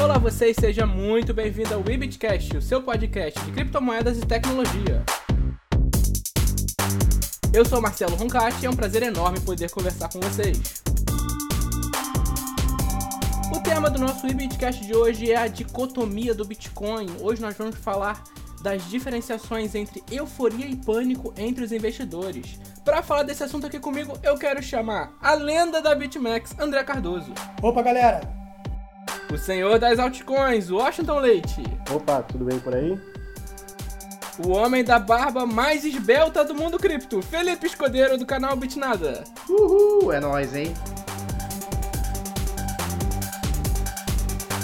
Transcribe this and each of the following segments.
Olá vocês, seja muito bem-vindo ao Webitcast, o seu podcast de criptomoedas e tecnologia. Eu sou Marcelo Roncati e é um prazer enorme poder conversar com vocês. O tema do nosso Webitcast de hoje é a dicotomia do Bitcoin. Hoje nós vamos falar das diferenciações entre euforia e pânico entre os investidores. Para falar desse assunto aqui comigo, eu quero chamar a lenda da BitMEX, André Cardoso. Opa, galera! O senhor das altcoins, Washington Leite. Opa, tudo bem por aí? O homem da barba mais esbelta do mundo cripto, Felipe Escudeiro do canal Bitnada. Uhul, é nóis, hein?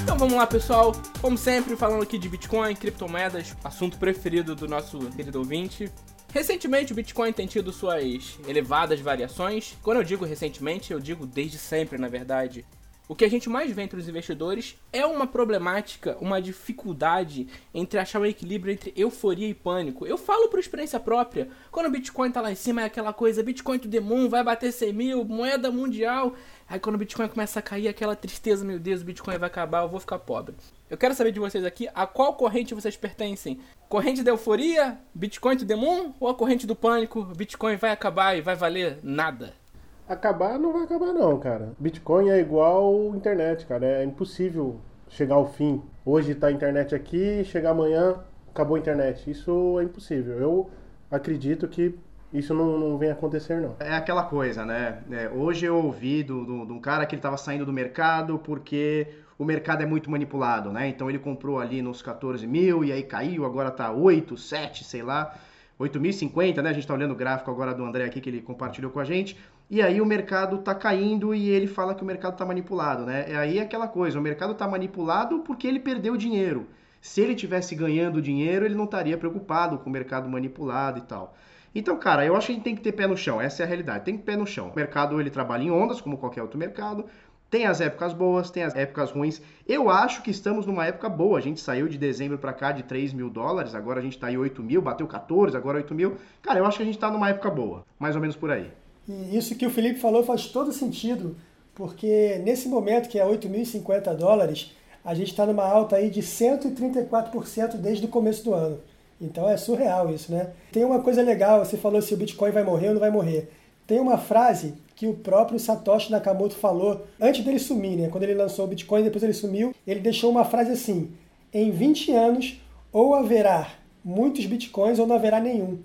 Então vamos lá, pessoal. Como sempre, falando aqui de Bitcoin, criptomoedas, assunto preferido do nosso querido ouvinte. Recentemente, o Bitcoin tem tido suas elevadas variações. Quando eu digo recentemente, eu digo desde sempre, na verdade. O que a gente mais vê entre os investidores é uma problemática, uma dificuldade entre achar um equilíbrio entre euforia e pânico. Eu falo por experiência própria. Quando o Bitcoin tá lá em cima, é aquela coisa: Bitcoin the moon, vai bater 100 mil, moeda mundial. Aí quando o Bitcoin começa a cair, aquela tristeza: meu Deus, o Bitcoin vai acabar, eu vou ficar pobre. Eu quero saber de vocês aqui a qual corrente vocês pertencem: corrente da euforia, Bitcoin the moon, ou a corrente do pânico, Bitcoin vai acabar e vai valer nada? Acabar não vai acabar não, cara. Bitcoin é igual internet, cara. É impossível chegar ao fim. Hoje tá a internet aqui, chegar amanhã acabou a internet. Isso é impossível. Eu acredito que isso não, não vem acontecer, não. É aquela coisa, né? É, hoje eu ouvi de um cara que ele estava saindo do mercado porque o mercado é muito manipulado, né? Então ele comprou ali nos 14 mil e aí caiu, agora tá 8, 7, sei lá. 8.050, né? A gente tá olhando o gráfico agora do André aqui que ele compartilhou com a gente. E aí o mercado tá caindo e ele fala que o mercado tá manipulado, né? É aí aquela coisa, o mercado tá manipulado porque ele perdeu dinheiro. Se ele tivesse ganhando dinheiro, ele não estaria preocupado com o mercado manipulado e tal. Então, cara, eu acho que a gente tem que ter pé no chão, essa é a realidade, tem que ter pé no chão. O mercado ele trabalha em ondas, como qualquer outro mercado, tem as épocas boas, tem as épocas ruins. Eu acho que estamos numa época boa. A gente saiu de dezembro para cá de 3 mil dólares, agora a gente está em 8 mil, bateu 14, agora 8 mil. Cara, eu acho que a gente está numa época boa, mais ou menos por aí. E isso que o Felipe falou faz todo sentido, porque nesse momento que é 8.050 dólares, a gente está numa alta aí de 134% desde o começo do ano. Então é surreal isso, né? Tem uma coisa legal, você falou se o Bitcoin vai morrer ou não vai morrer. Tem uma frase que o próprio Satoshi Nakamoto falou antes dele sumir, né? Quando ele lançou o Bitcoin, depois ele sumiu, ele deixou uma frase assim: em 20 anos, ou haverá muitos Bitcoins ou não haverá nenhum.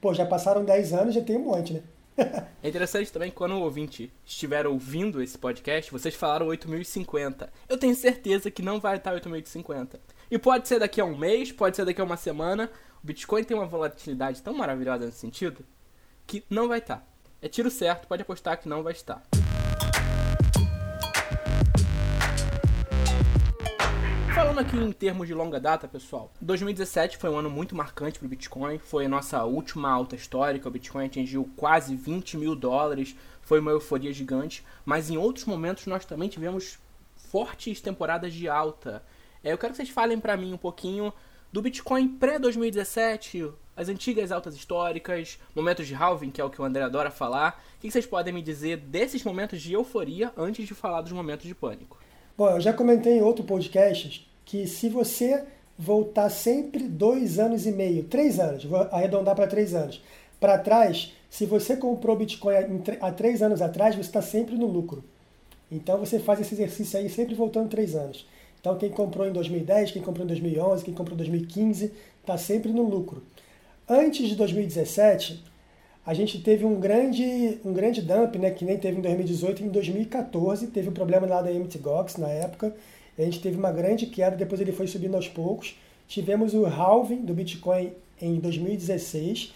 Pô, já passaram 10 anos, já tem um monte, né? é interessante também que quando o ouvinte estiver ouvindo esse podcast, vocês falaram 8.050. Eu tenho certeza que não vai estar 8.050. E pode ser daqui a um mês, pode ser daqui a uma semana. O Bitcoin tem uma volatilidade tão maravilhosa nesse sentido que não vai estar. É tiro certo, pode apostar que não vai estar. Falando aqui em termos de longa data, pessoal, 2017 foi um ano muito marcante para o Bitcoin. Foi a nossa última alta histórica. O Bitcoin atingiu quase 20 mil dólares. Foi uma euforia gigante. Mas em outros momentos nós também tivemos fortes temporadas de alta. É, eu quero que vocês falem para mim um pouquinho do Bitcoin pré-2017, as antigas altas históricas, momentos de halving, que é o que o André adora falar. O que vocês podem me dizer desses momentos de euforia antes de falar dos momentos de pânico? Bom, eu já comentei em outro podcast que se você voltar sempre dois anos e meio, três anos, vou arredondar para três anos, para trás, se você comprou Bitcoin há três anos atrás, você está sempre no lucro. Então você faz esse exercício aí sempre voltando três anos. Então quem comprou em 2010, quem comprou em 2011, quem comprou em 2015, está sempre no lucro. Antes de 2017, a gente teve um grande, um grande dump, né, que nem teve em 2018, em 2014 teve um problema lá da Mt. Gox na época, a gente teve uma grande queda, depois ele foi subindo aos poucos. Tivemos o halving do Bitcoin em 2016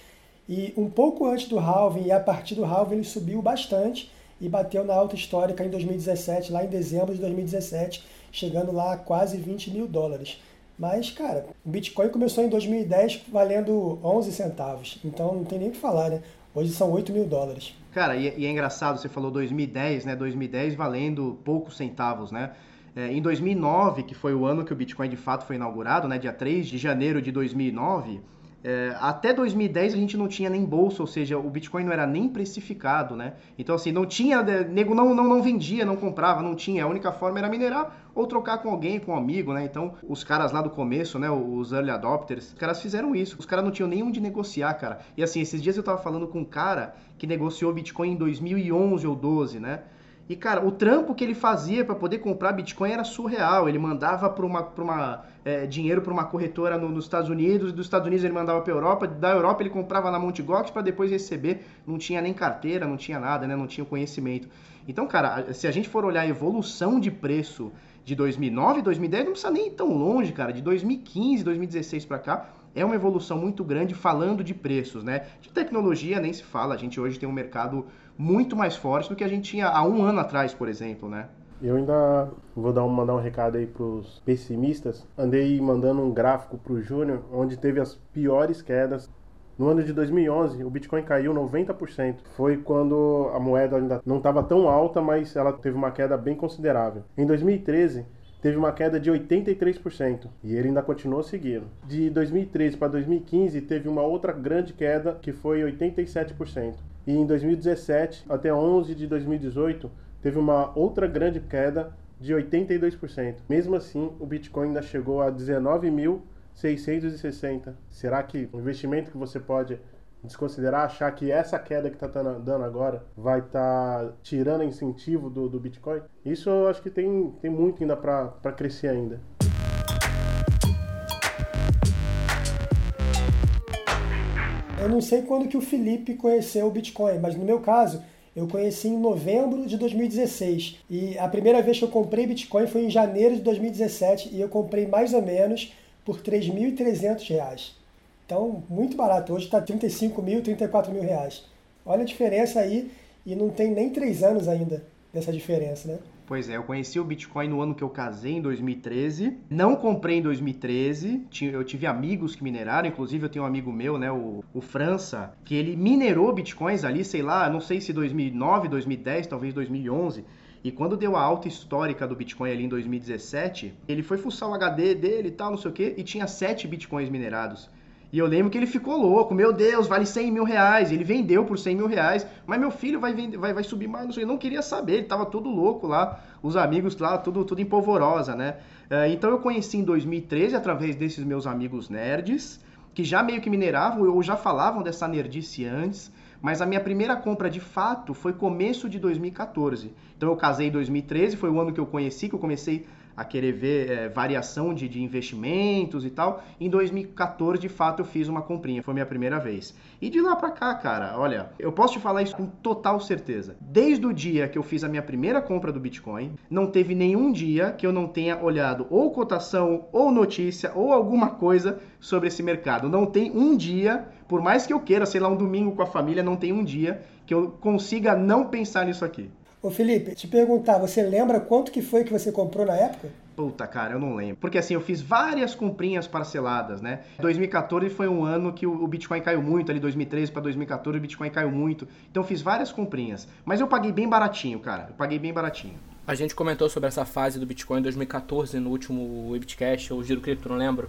e um pouco antes do halving e a partir do halving ele subiu bastante e bateu na alta histórica em 2017, lá em dezembro de 2017, chegando lá a quase 20 mil dólares. Mas, cara, o Bitcoin começou em 2010 valendo 11 centavos. Então não tem nem o que falar, né? Hoje são 8 mil dólares. Cara, e, e, é engraçado, você falou 2010, né? 2010 valendo poucos centavos, né? É, em 2009, que foi o ano que o Bitcoin de fato foi inaugurado, né? Dia 3 de janeiro de 2009, é, até 2010 a gente não tinha nem bolsa, ou seja, o Bitcoin não era nem precificado, né? Então, assim, não tinha, né, nego não, não, não vendia, não comprava, não tinha. A única forma era minerar ou trocar com alguém, com um amigo, né? Então, os caras lá do começo, né, os early adopters, os caras fizeram isso. Os caras não tinham nem onde negociar, cara. E assim, esses dias eu tava falando com um cara que negociou Bitcoin em 2011 ou 12, né? E, cara, o trampo que ele fazia para poder comprar Bitcoin era surreal. Ele mandava para uma, pra uma, é, dinheiro para uma corretora no, nos Estados Unidos, dos Estados Unidos ele mandava para Europa, da Europa ele comprava na Mt. Gox para depois receber. Não tinha nem carteira, não tinha nada, né? não tinha conhecimento. Então, cara, se a gente for olhar a evolução de preço de 2009, 2010, não precisa nem ir tão longe, cara. De 2015, 2016 para cá, é uma evolução muito grande falando de preços, né? De tecnologia nem se fala. A gente hoje tem um mercado muito mais forte do que a gente tinha há um ano atrás, por exemplo, né? Eu ainda vou dar um, mandar um recado aí para os pessimistas. Andei mandando um gráfico para o Júnior, onde teve as piores quedas. No ano de 2011, o Bitcoin caiu 90%. Foi quando a moeda ainda não estava tão alta, mas ela teve uma queda bem considerável. Em 2013, teve uma queda de 83% e ele ainda continuou seguindo. De 2013 para 2015, teve uma outra grande queda que foi 87%. E em 2017 até 11 de 2018 teve uma outra grande queda de 82%. Mesmo assim, o Bitcoin ainda chegou a 19.660. Será que o investimento que você pode desconsiderar, achar que essa queda que está dando agora vai estar tá tirando incentivo do, do Bitcoin? Isso eu acho que tem, tem muito ainda para crescer ainda. Eu não sei quando que o Felipe conheceu o Bitcoin, mas no meu caso, eu conheci em novembro de 2016. E a primeira vez que eu comprei Bitcoin foi em janeiro de 2017 e eu comprei mais ou menos por R$ 3.300. Então, muito barato. Hoje está 35 mil, 34 mil reais. Olha a diferença aí e não tem nem três anos ainda dessa diferença, né? Pois é, eu conheci o Bitcoin no ano que eu casei, em 2013. Não comprei em 2013. Eu tive amigos que mineraram, inclusive eu tenho um amigo meu, né, o, o França, que ele minerou Bitcoins ali, sei lá, não sei se 2009, 2010, talvez 2011. E quando deu a alta histórica do Bitcoin ali em 2017, ele foi fuçar o HD dele e tal, não sei o que, e tinha 7 Bitcoins minerados. E eu lembro que ele ficou louco, meu Deus, vale 100 mil reais. Ele vendeu por 100 mil reais, mas meu filho vai, vender, vai, vai subir mais, não sei, não queria saber, ele tava todo louco lá, os amigos lá, tudo, tudo em polvorosa, né? É, então eu conheci em 2013 através desses meus amigos nerds, que já meio que mineravam ou já falavam dessa nerdice antes, mas a minha primeira compra de fato foi começo de 2014. Então eu casei em 2013, foi o ano que eu conheci, que eu comecei a querer ver é, variação de, de investimentos e tal. Em 2014, de fato, eu fiz uma comprinha, foi minha primeira vez. E de lá pra cá, cara, olha, eu posso te falar isso com total certeza. Desde o dia que eu fiz a minha primeira compra do Bitcoin, não teve nenhum dia que eu não tenha olhado ou cotação, ou notícia, ou alguma coisa sobre esse mercado. Não tem um dia, por mais que eu queira, sei lá, um domingo com a família, não tem um dia que eu consiga não pensar nisso aqui. Ô Felipe, te perguntar, você lembra quanto que foi que você comprou na época? Puta, cara, eu não lembro. Porque assim, eu fiz várias comprinhas parceladas, né? 2014 foi um ano que o Bitcoin caiu muito, ali 2013 para 2014 o Bitcoin caiu muito. Então eu fiz várias comprinhas. Mas eu paguei bem baratinho, cara. Eu paguei bem baratinho. A gente comentou sobre essa fase do Bitcoin em 2014 no último Webcast, ou Giro Cripto, não lembro.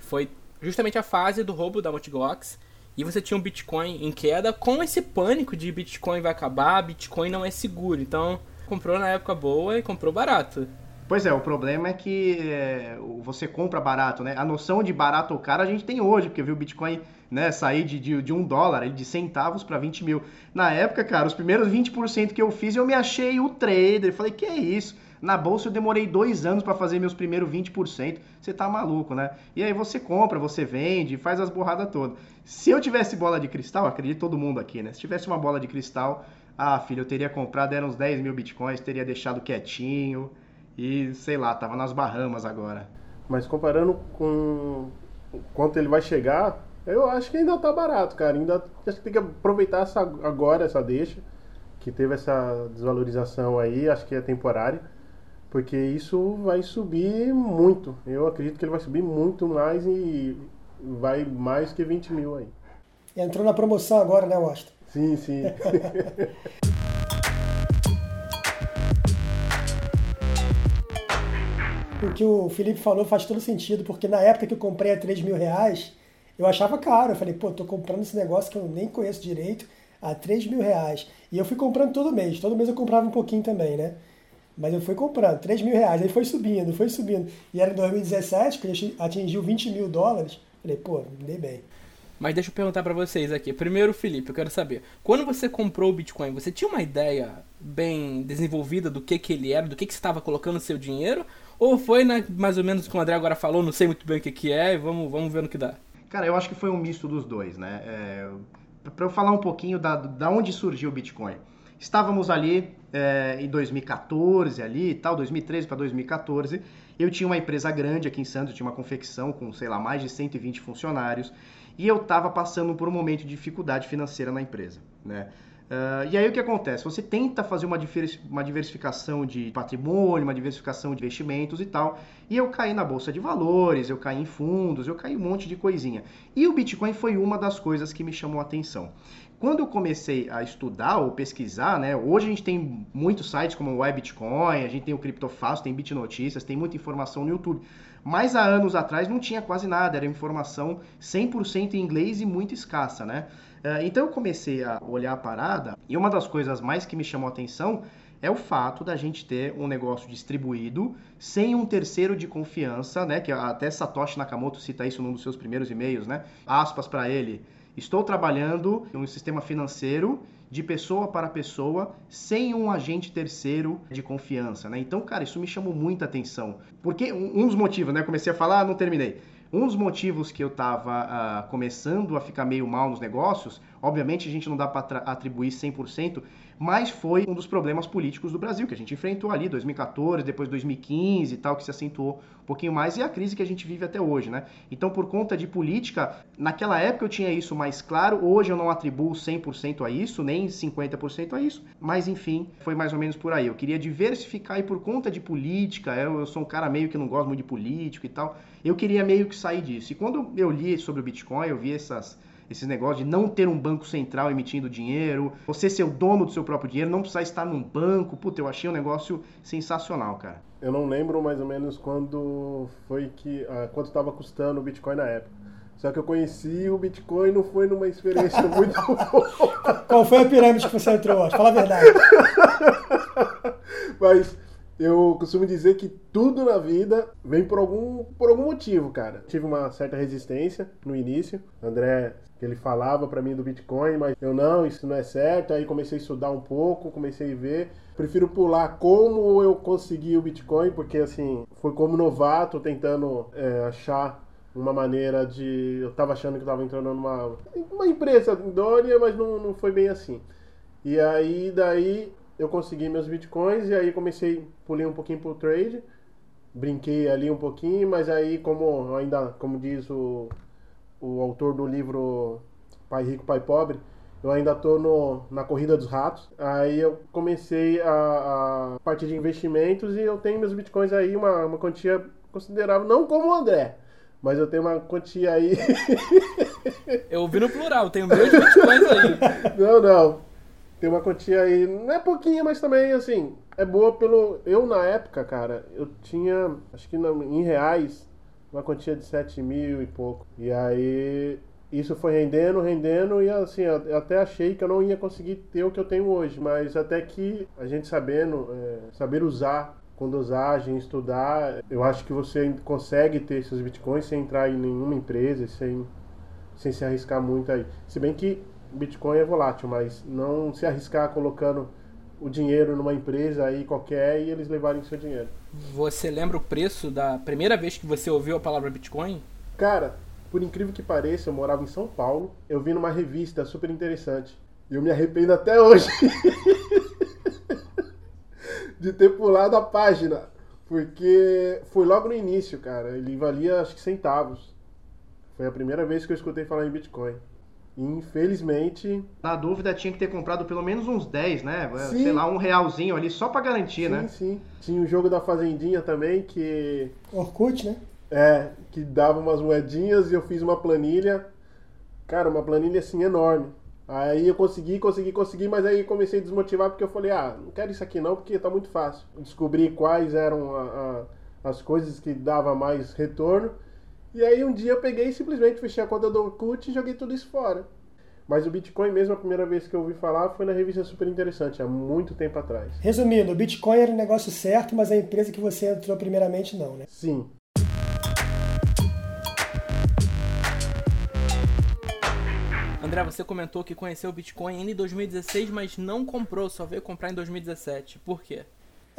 Foi justamente a fase do roubo da Multigox e você tinha um Bitcoin em queda com esse pânico de Bitcoin vai acabar, Bitcoin não é seguro. Então, comprou na época boa e comprou barato. Pois é, o problema é que é, você compra barato, né? A noção de barato ou caro a gente tem hoje, porque viu o Bitcoin né, sair de, de, de um dólar, de centavos para 20 mil. Na época, cara, os primeiros 20% que eu fiz, eu me achei o trader. Falei, que é isso? Na bolsa eu demorei dois anos para fazer meus primeiros 20%. Você tá maluco, né? E aí você compra, você vende, faz as borradas todas. Se eu tivesse bola de cristal, acredito todo mundo aqui, né? Se tivesse uma bola de cristal, ah, filho, eu teria comprado, eram uns 10 mil bitcoins, teria deixado quietinho e, sei lá, tava nas Bahamas agora. Mas comparando com quanto ele vai chegar, eu acho que ainda tá barato, cara. Ainda acho que tem que aproveitar essa, agora essa deixa, que teve essa desvalorização aí, acho que é temporária porque isso vai subir muito. Eu acredito que ele vai subir muito mais e vai mais que 20 mil aí. Entrou na promoção agora, né, Washington? Sim, sim. o que o Felipe falou faz todo sentido, porque na época que eu comprei a 3 mil reais, Eu achava caro. Eu falei, pô, tô comprando esse negócio que eu nem conheço direito a 3 mil reais. E eu fui comprando todo mês. Todo mês eu comprava um pouquinho também, né? Mas eu fui comprando, 3 mil reais. Aí foi subindo, foi subindo. E era em 2017, que atingiu 20 mil dólares. Falei, pô, me dei bem. Mas deixa eu perguntar para vocês aqui. Primeiro, Felipe, eu quero saber. Quando você comprou o Bitcoin, você tinha uma ideia bem desenvolvida do que, que ele era, do que, que você estava colocando seu dinheiro? Ou foi na, mais ou menos como o André agora falou, não sei muito bem o que, que é, e vamos, vamos ver no que dá? Cara, eu acho que foi um misto dos dois, né? É, para eu falar um pouquinho da, da onde surgiu o Bitcoin. Estávamos ali é, em 2014, ali tal, 2013 para 2014. Eu tinha uma empresa grande aqui em Santos, tinha uma confecção com, sei lá, mais de 120 funcionários. E eu estava passando por um momento de dificuldade financeira na empresa, né? Uh, e aí o que acontece? Você tenta fazer uma, uma diversificação de patrimônio, uma diversificação de investimentos e tal. E eu caí na bolsa de valores, eu caí em fundos, eu caí um monte de coisinha. E o Bitcoin foi uma das coisas que me chamou a atenção. Quando eu comecei a estudar ou pesquisar, né? Hoje a gente tem muitos sites como o Webitcoin, a gente tem o Criptofácil, tem Bitnotícias, tem muita informação no YouTube. Mas há anos atrás não tinha quase nada, era informação 100% em inglês e muito escassa, né? Eh, então eu comecei a olhar a parada e uma das coisas mais que me chamou a atenção é o fato da gente ter um negócio distribuído sem um terceiro de confiança, né? Que até Satoshi Nakamoto cita isso num dos seus primeiros e-mails, né? Aspas para ele: Estou trabalhando em um sistema financeiro de pessoa para pessoa, sem um agente terceiro de confiança, né? Então, cara, isso me chamou muita atenção. Porque um dos motivos, né? Comecei a falar, não terminei. Um dos motivos que eu estava uh, ah, começando a ficar meio mal nos negócios, obviamente a gente não dá para atribuir 100%, mas foi um dos problemas políticos do Brasil, que a gente enfrentou ali 2014, depois 2015 e tal, que se acentuou um pouquinho mais, e a crise que a gente vive até hoje, né? Então, por conta de política, naquela época eu tinha isso mais claro, hoje eu não atribuo 100% a isso, nem 50% a isso, mas enfim, foi mais ou menos por aí. Eu queria diversificar e por conta de política, eu, sou um cara meio que não gosto muito de político e tal, eu queria meio que sair disso. E quando eu li sobre o Bitcoin, eu vi essas esses negócios de não ter um banco central emitindo dinheiro, você ser o dono do seu próprio dinheiro, não precisar estar num banco. Puta, eu achei um negócio sensacional, cara. Eu não lembro mais ou menos quando foi que. Ah, quanto estava custando o Bitcoin na época. Só que eu conheci o Bitcoin não foi numa experiência muito Qual foi a pirâmide que você entrou? Fala a verdade. Mas eu costumo dizer que tudo na vida vem por algum, por algum motivo, cara. Tive uma certa resistência no início. André ele falava para mim do Bitcoin, mas eu não, isso não é certo. Aí comecei a estudar um pouco, comecei a ver. Prefiro pular como eu consegui o Bitcoin, porque assim, foi como novato tentando é, achar uma maneira de. Eu tava achando que eu tava entrando numa uma empresa idônea, mas não, não foi bem assim. E aí, daí eu consegui meus bitcoins e aí comecei, pulei um pouquinho pro trade, brinquei ali um pouquinho, mas aí como ainda, como diz o o autor do livro Pai Rico, Pai Pobre, eu ainda estou na corrida dos ratos. Aí eu comecei a, a partir de investimentos e eu tenho meus bitcoins aí, uma, uma quantia considerável, não como o André, mas eu tenho uma quantia aí. eu ouvi no plural, tenho meus bitcoins aí. Não, não. Tem uma quantia aí, não é pouquinha, mas também, assim, é boa pelo. Eu, na época, cara, eu tinha, acho que em reais, uma quantia de 7 mil e pouco. E aí isso foi rendendo, rendendo, e assim, eu até achei que eu não ia conseguir ter o que eu tenho hoje, mas até que a gente sabendo, é, saber usar com dosagem, estudar, eu acho que você consegue ter esses bitcoins sem entrar em nenhuma empresa, sem, sem se arriscar muito aí. Se bem que Bitcoin é volátil, mas não se arriscar colocando o dinheiro numa empresa aí qualquer e eles levarem seu dinheiro. Você lembra o preço da primeira vez que você ouviu a palavra Bitcoin? Cara, por incrível que pareça, eu morava em São Paulo. Eu vi numa revista super interessante. E eu me arrependo até hoje de ter pulado a página. Porque foi logo no início, cara. Ele valia acho que centavos. Foi a primeira vez que eu escutei falar em Bitcoin. Infelizmente. Na dúvida, tinha que ter comprado pelo menos uns 10, né? Sim. Sei lá, um realzinho ali só pra garantir, sim, né? Sim, sim. Tinha o jogo da Fazendinha também, que. Orkut, né? É, que dava umas moedinhas e eu fiz uma planilha. Cara, uma planilha assim enorme. Aí eu consegui, consegui, consegui, mas aí comecei a desmotivar porque eu falei, ah, não quero isso aqui não, porque tá muito fácil. Descobri quais eram a, a, as coisas que dava mais retorno E aí um dia eu peguei e simplesmente fechei a conta do Orkut e joguei tudo isso fora. Mas o Bitcoin mesmo, a primeira vez que eu ouvi falar foi na revista Super Interessante, há muito tempo atrás. Resumindo, o Bitcoin era o negócio certo, mas a empresa que você entrou primeiramente não, né? Sim. André, você comentou que conheceu o Bitcoin ainda em 2016, mas não comprou, só veio comprar em 2017. Por quê?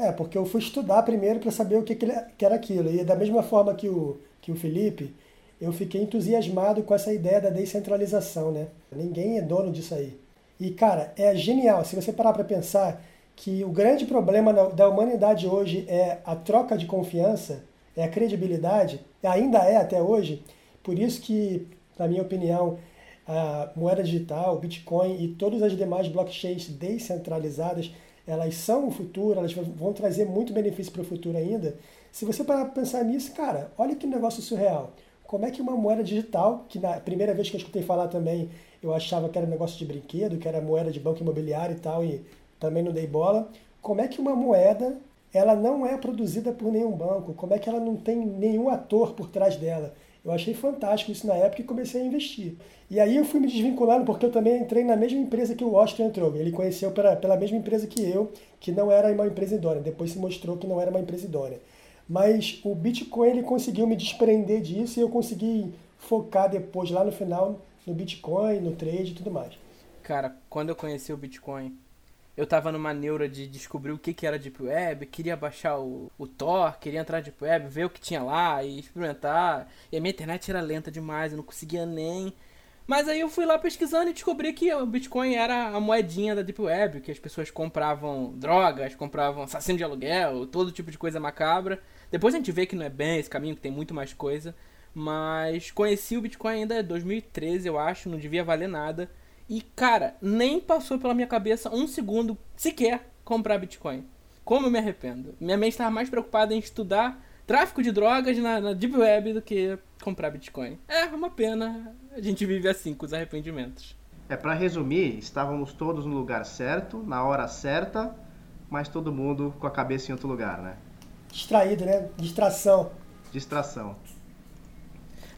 É, porque eu fui estudar primeiro para saber o que, que, era aquilo. E da mesma forma que o, que o Felipe, eu fiquei entusiasmado com essa ideia da descentralização, né? Ninguém é dono disso aí. E, cara, é genial. Se você parar para pensar que o grande problema da- da humanidade hoje é a troca de confiança, é a credibilidade, ainda é até hoje. Por isso que, na minha opinião, a moeda digital, o Bitcoin e todas as demais blockchains descentralizadas, elas são o futuro, elas vão trazer muito benefício para o futuro ainda. Se você parar para pensar nisso, cara, olha que negócio surreal. Como é que uma moeda digital, que na primeira vez que eu escutei falar também, eu achava que era negócio de brinquedo, que era moeda de banco imobiliário e tal, e também não dei bola. Como é que uma moeda, ela não é produzida por nenhum banco? Como é que ela não tem nenhum ator por trás dela? Eu achei fantástico isso na época e comecei a investir. E aí eu fui me desvinculando porque eu também entrei na mesma empresa que o Washington entrou. Ele conheceu pela, pela mesma empresa que eu, que não era uma empresa idônea. Depois se mostrou que não era uma empresa idônea. Mas o Bitcoin ele conseguiu me desprender disso e eu consegui focar depois, lá no final, no Bitcoin, no trade e tudo mais. Cara, quando eu conheci o Bitcoin, eu tava numa neura de descobrir o que, que era Deep Web, queria baixar o, o Tor, queria entrar na Deep Web, ver o que tinha lá e experimentar. E a minha internet era lenta demais, eu não conseguia nem. Mas aí eu fui lá pesquisando e descobri que o Bitcoin era a moedinha da Deep Web, que as pessoas compravam drogas, compravam assassino de aluguel, todo tipo de coisa macabra. Depois a gente vê que não é bem esse caminho, que tem muito mais coisa. Mas conheci o Bitcoin ainda em 2013, eu acho, não devia valer nada. E, cara, nem passou pela minha cabeça um segundo sequer comprar Bitcoin. Como eu me arrependo. Minha mente estava mais preocupada em estudar tráfico de drogas na, na Deep Web do que comprar Bitcoin. É uma pena. A gente vive assim, com os arrependimentos. É, para resumir, estávamos todos no lugar certo, na hora certa, mas todo mundo com a cabeça em outro lugar, né? Distraído, né? Distração. Distração.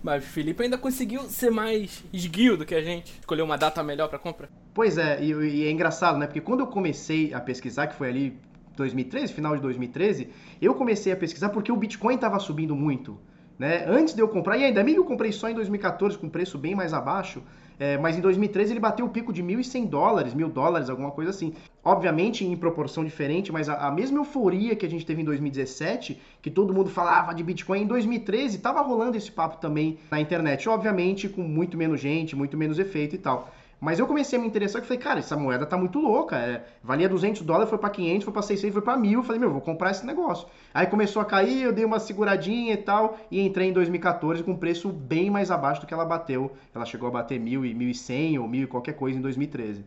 Mas o Felipe ainda conseguiu ser mais esguio do que a gente. Escolher uma data melhor para compra. Pois é, e, e é engraçado, né? Porque quando eu comecei a pesquisar, que foi ali 2013, final de 2013, eu comecei a pesquisar porque o Bitcoin estava subindo muito. Né? Antes de eu comprar, e ainda bem que eu comprei só em 2014 com preço bem mais abaixo, é, mas em 2013 ele bateu o pico de 1.100 dólares, mil dólares, alguma coisa assim. Obviamente em proporção diferente, mas a, a, mesma euforia que a gente teve em 2017, que todo mundo falava de Bitcoin, em 2013 estava rolando esse papo também na internet. Obviamente com muito menos gente, muito menos efeito e tal. Mas eu comecei a me interessar e falei, cara, essa moeda tá muito louca. É, valia 200 dólares, foi para 500, foi para 600, foi para 1000. Eu falei, meu, vou comprar esse negócio. Aí começou a cair, eu dei uma seguradinha e tal, e entrei em 2014 com preço bem mais abaixo do que ela bateu. Ela chegou a bater 1000 e 1100 ou 1000 e qualquer coisa em 2013.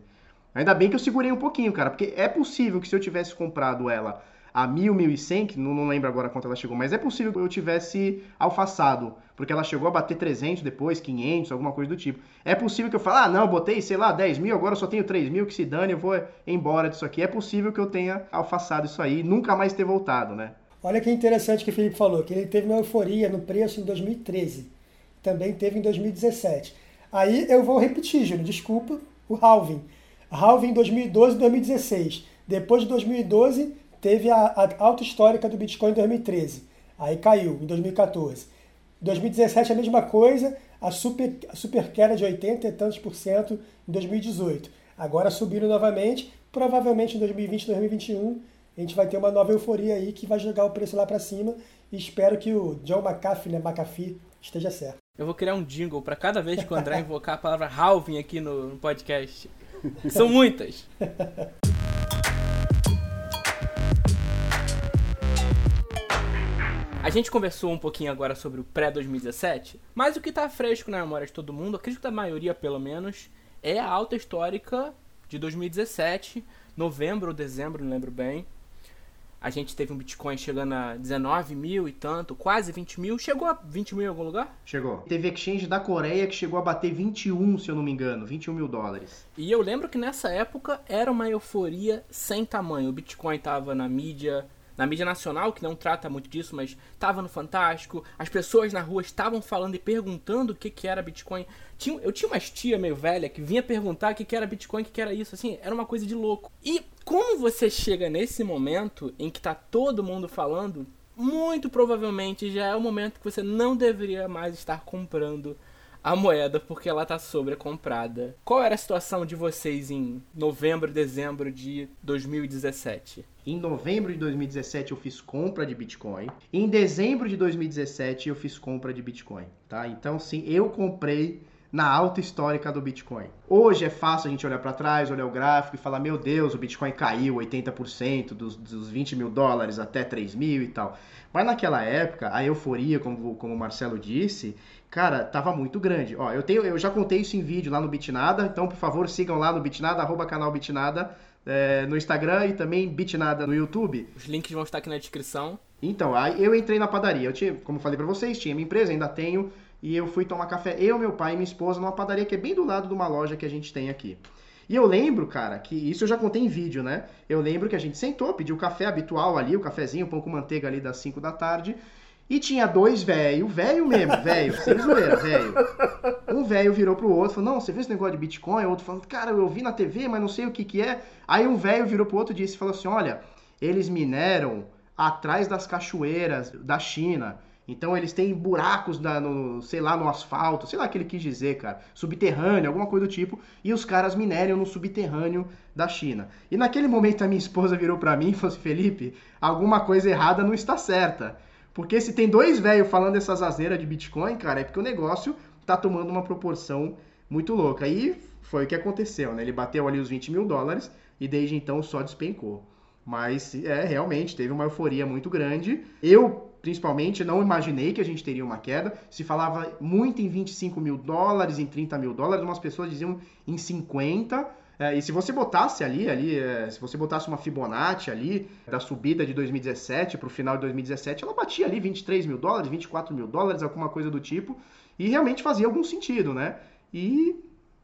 Ainda bem que eu segurei um pouquinho, cara, porque é possível que se eu tivesse comprado ela a 1000, 1100, que não, não lembro agora quanto ela chegou, mas é possível que eu tivesse alfaçado, porque ela chegou a bater 300 depois, 500, alguma coisa do tipo. É possível que eu fale, ah, não, botei, sei lá, 10 mil, agora eu só tenho 3 mil, que se dane, eu vou embora disso aqui. É possível que eu tenha alfaçado isso aí e nunca mais ter voltado, né? Olha que interessante que o Felipe falou, que ele teve uma euforia no preço em 2013. Também teve em 2017. Aí eu vou repetir, Júlio, desculpa, o halving. Halving em 2012 e 2016. Depois de 2012, teve a, a alta histórica do Bitcoin em 2013. Aí caiu em 2014. 2017 a mesma coisa, a super, a super queda de 80 e tantos por cento em 2018. Agora subiram novamente, provavelmente em 2020, 2021 a gente vai ter uma nova euforia aí que vai jogar o preço lá para cima e espero que o John McAfee, né, McAfee, esteja certo. Eu vou criar um jingle para cada vez que o André invocar a palavra halving aqui no, no podcast. São muitas. A gente conversou um pouquinho agora sobre o pré-2017, mas o que está fresco na memória de todo mundo, acredito que da maioria pelo menos, é a alta histórica de 2017, novembro ou dezembro, não lembro bem. A gente teve um Bitcoin chegando a 19 mil e tanto, quase 20 mil. Chegou a 20 mil em algum lugar? Chegou. Teve exchange da Coreia que chegou a bater 21, se eu não me engano, 21 mil dólares. E eu lembro que nessa época era uma euforia sem tamanho. O Bitcoin tava na mídia, na mídia nacional, que não trata muito disso, mas estava no Fantástico, as pessoas na rua estavam falando e perguntando o que, que era Bitcoin. Tinha, eu tinha uma tia meio velha que vinha perguntar o que, que era Bitcoin, o que, que era isso, assim, era uma coisa de louco. E como você chega nesse momento em que tá todo mundo falando, muito provavelmente já é o momento que você não deveria mais estar comprando a moeda porque ela tá sobrecomprada. Qual era a situação de vocês em novembro dezembro de 2017? Em novembro de 2017 eu fiz compra de Bitcoin. Em dezembro de 2017 eu fiz compra de Bitcoin, tá? Então sim, eu comprei na alta histórica do Bitcoin. Hoje é fácil a gente olhar para trás, olhar o gráfico e falar: meu Deus, o Bitcoin caiu 80% dos, dos 20 mil dólares até 3 mil e tal. Mas naquela época, a euforia, como, como o Marcelo disse, cara, tava muito grande. Ó, eu, tenho, eu já contei isso em vídeo lá no Bitnada, então por favor sigam lá no Bitnada, arroba canal Bitnada. É, no Instagram e também Bitnada no YouTube. Os links vão estar aqui na descrição. Então, aí eu entrei na padaria. Eu tinha, como falei para vocês, tinha minha empresa, ainda tenho e eu fui tomar café, eu, meu pai e minha esposa, numa padaria que é bem do lado de uma loja que a gente tem aqui. E eu lembro, cara, que isso eu já contei em vídeo, né? Eu lembro que a gente sentou, pediu o café habitual ali, o cafezinho, o pão com manteiga ali das 5 da tarde. E tinha dois velho, velho mesmo, velho, sem zoeira, velho. Um velho virou pro outro, falou, não, você viu esse negócio de Bitcoin? O outro falou, cara, eu vi na TV, mas não sei o que que é. Aí um velho virou pro outro e disse, falou assim, olha, eles mineram atrás das cachoeiras da China. Então eles têm buracos na, no, sei lá, no asfalto, sei lá o que ele quis dizer, cara, subterrâneo, alguma coisa do tipo, e os caras mineram no subterrâneo da China. E naquele momento a minha esposa virou para mim e falou assim, Felipe, alguma coisa errada não está certa. Porque se tem dois velhos falando essas asneiras de Bitcoin, cara, é porque o negócio tá tomando uma proporção muito louca. E foi o que aconteceu, né? Ele bateu ali os 20 mil dólares e desde então só despencou. Mas é realmente teve uma euforia muito grande. Eu principalmente, não imaginei que a gente teria uma queda. Se falava muito em 25 mil dólares, em 30 mil dólares, umas pessoas diziam em 50. É, e se você botasse ali, ali é, se você botasse uma Fibonacci ali, da subida de 2017 para o final de 2017, ela batia ali 23 mil dólares, 24 mil dólares, alguma coisa do tipo, e realmente fazia algum sentido, né? E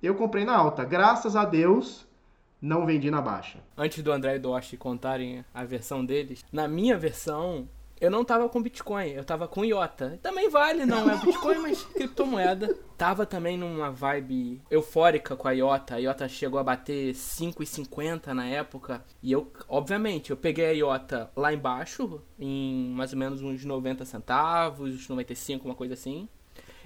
eu comprei na alta. Graças a Deus, não vendi na baixa. Antes do André e do Oshi contarem a versão deles, na minha versão, eu não tava com Bitcoin, eu tava com IOTA. Também vale, não é Bitcoin, mas criptomoeda. Tava também numa vibe eufórica com a IOTA. A IOTA chegou a bater 5,50 na época. E eu, obviamente, eu peguei a IOTA lá embaixo, em mais ou menos uns 90 centavos, 95, uma coisa assim.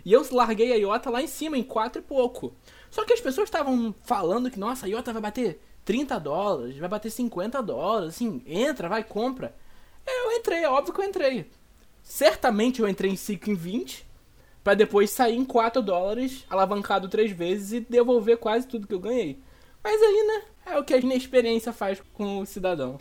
E eu larguei a IOTA lá em cima, em 4 e pouco. Só que as pessoas estavam falando que, nossa, a IOTA vai bater 30 dólares, vai bater 50 dólares, assim, entra, vai, compra. Eu entrei, é óbvio que eu entrei. Certamente eu entrei em 5 em 20, para depois sair em 4 dólares, alavancado três vezes e devolver quase tudo que eu ganhei. Mas aí, né, é o que a inexperiência faz com o cidadão.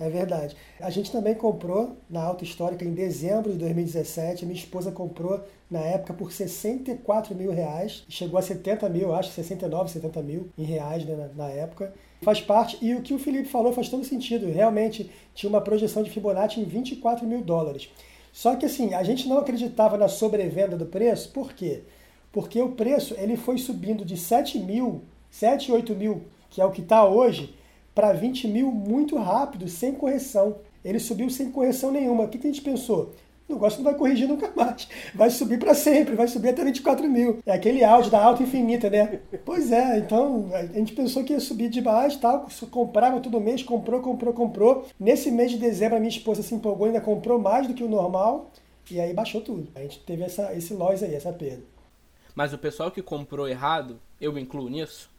É verdade. A gente também comprou na Alta Histórica em dezembro de 2017. Minha esposa comprou na época por 64 mil reais. Chegou a 70 mil, acho, 69, 70 mil em reais né, na, na época. Faz parte. E o que o Felipe falou faz todo sentido. Realmente tinha uma projeção de Fibonacci em 24 mil dólares. Só que assim, a gente não acreditava na sobrevenda do preço. Por quê? Porque o preço ele foi subindo de 7 mil, 7, 8 mil, que é o que está hoje, para 20 mil muito rápido, sem correção. Ele subiu sem correção nenhuma. O que, que a gente pensou? O negócio não vai corrigir nunca mais. Vai subir para sempre, vai subir até 24 mil. É aquele áudio da alta infinita, né? Pois é, então a gente pensou que ia subir demais, tal, comprava todo mês, comprou, comprou, comprou. Nesse mês de dezembro a minha esposa se empolgou, ainda comprou mais do que o normal, e aí baixou tudo. A gente teve essa, esse loss aí, essa perda. Mas o pessoal que comprou errado, eu incluo nisso,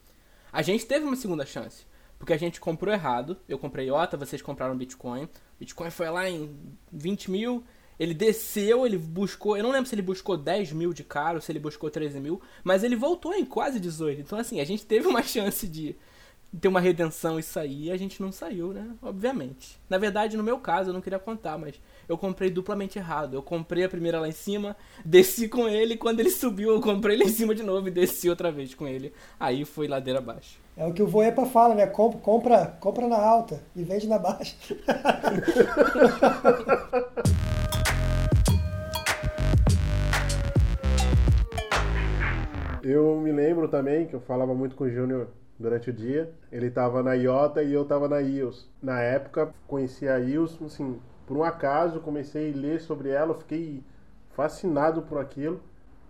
a gente teve uma segunda chance. Porque a gente comprou errado. Eu comprei IOTA, vocês compraram Bitcoin. Bitcoin foi lá em 20 mil. Ele desceu, ele buscou. Eu não lembro se ele buscou 10 mil de caro, se ele buscou 13 mil. Mas ele voltou em quase 18. Então, assim, a gente teve uma chance de ter uma redenção e sair. E a gente não saiu, né? Obviamente. Na verdade, no meu caso, eu não queria contar, mas eu comprei duplamente errado. Eu comprei a primeira lá em cima, desci com ele, quando ele subiu, eu comprei lá em cima de novo e desci outra vez com ele. Aí foi ladeira abaixo. É o que o Voepa fala, né? Compra, compra na alta e vende na baixa. eu me lembro também que eu falava muito com o Júnior durante o dia. Ele estava na IOTA e eu estava na IOS. Na época, conhecia a IOS, assim, por um acaso, comecei a ler sobre ela, fiquei fascinado por aquilo.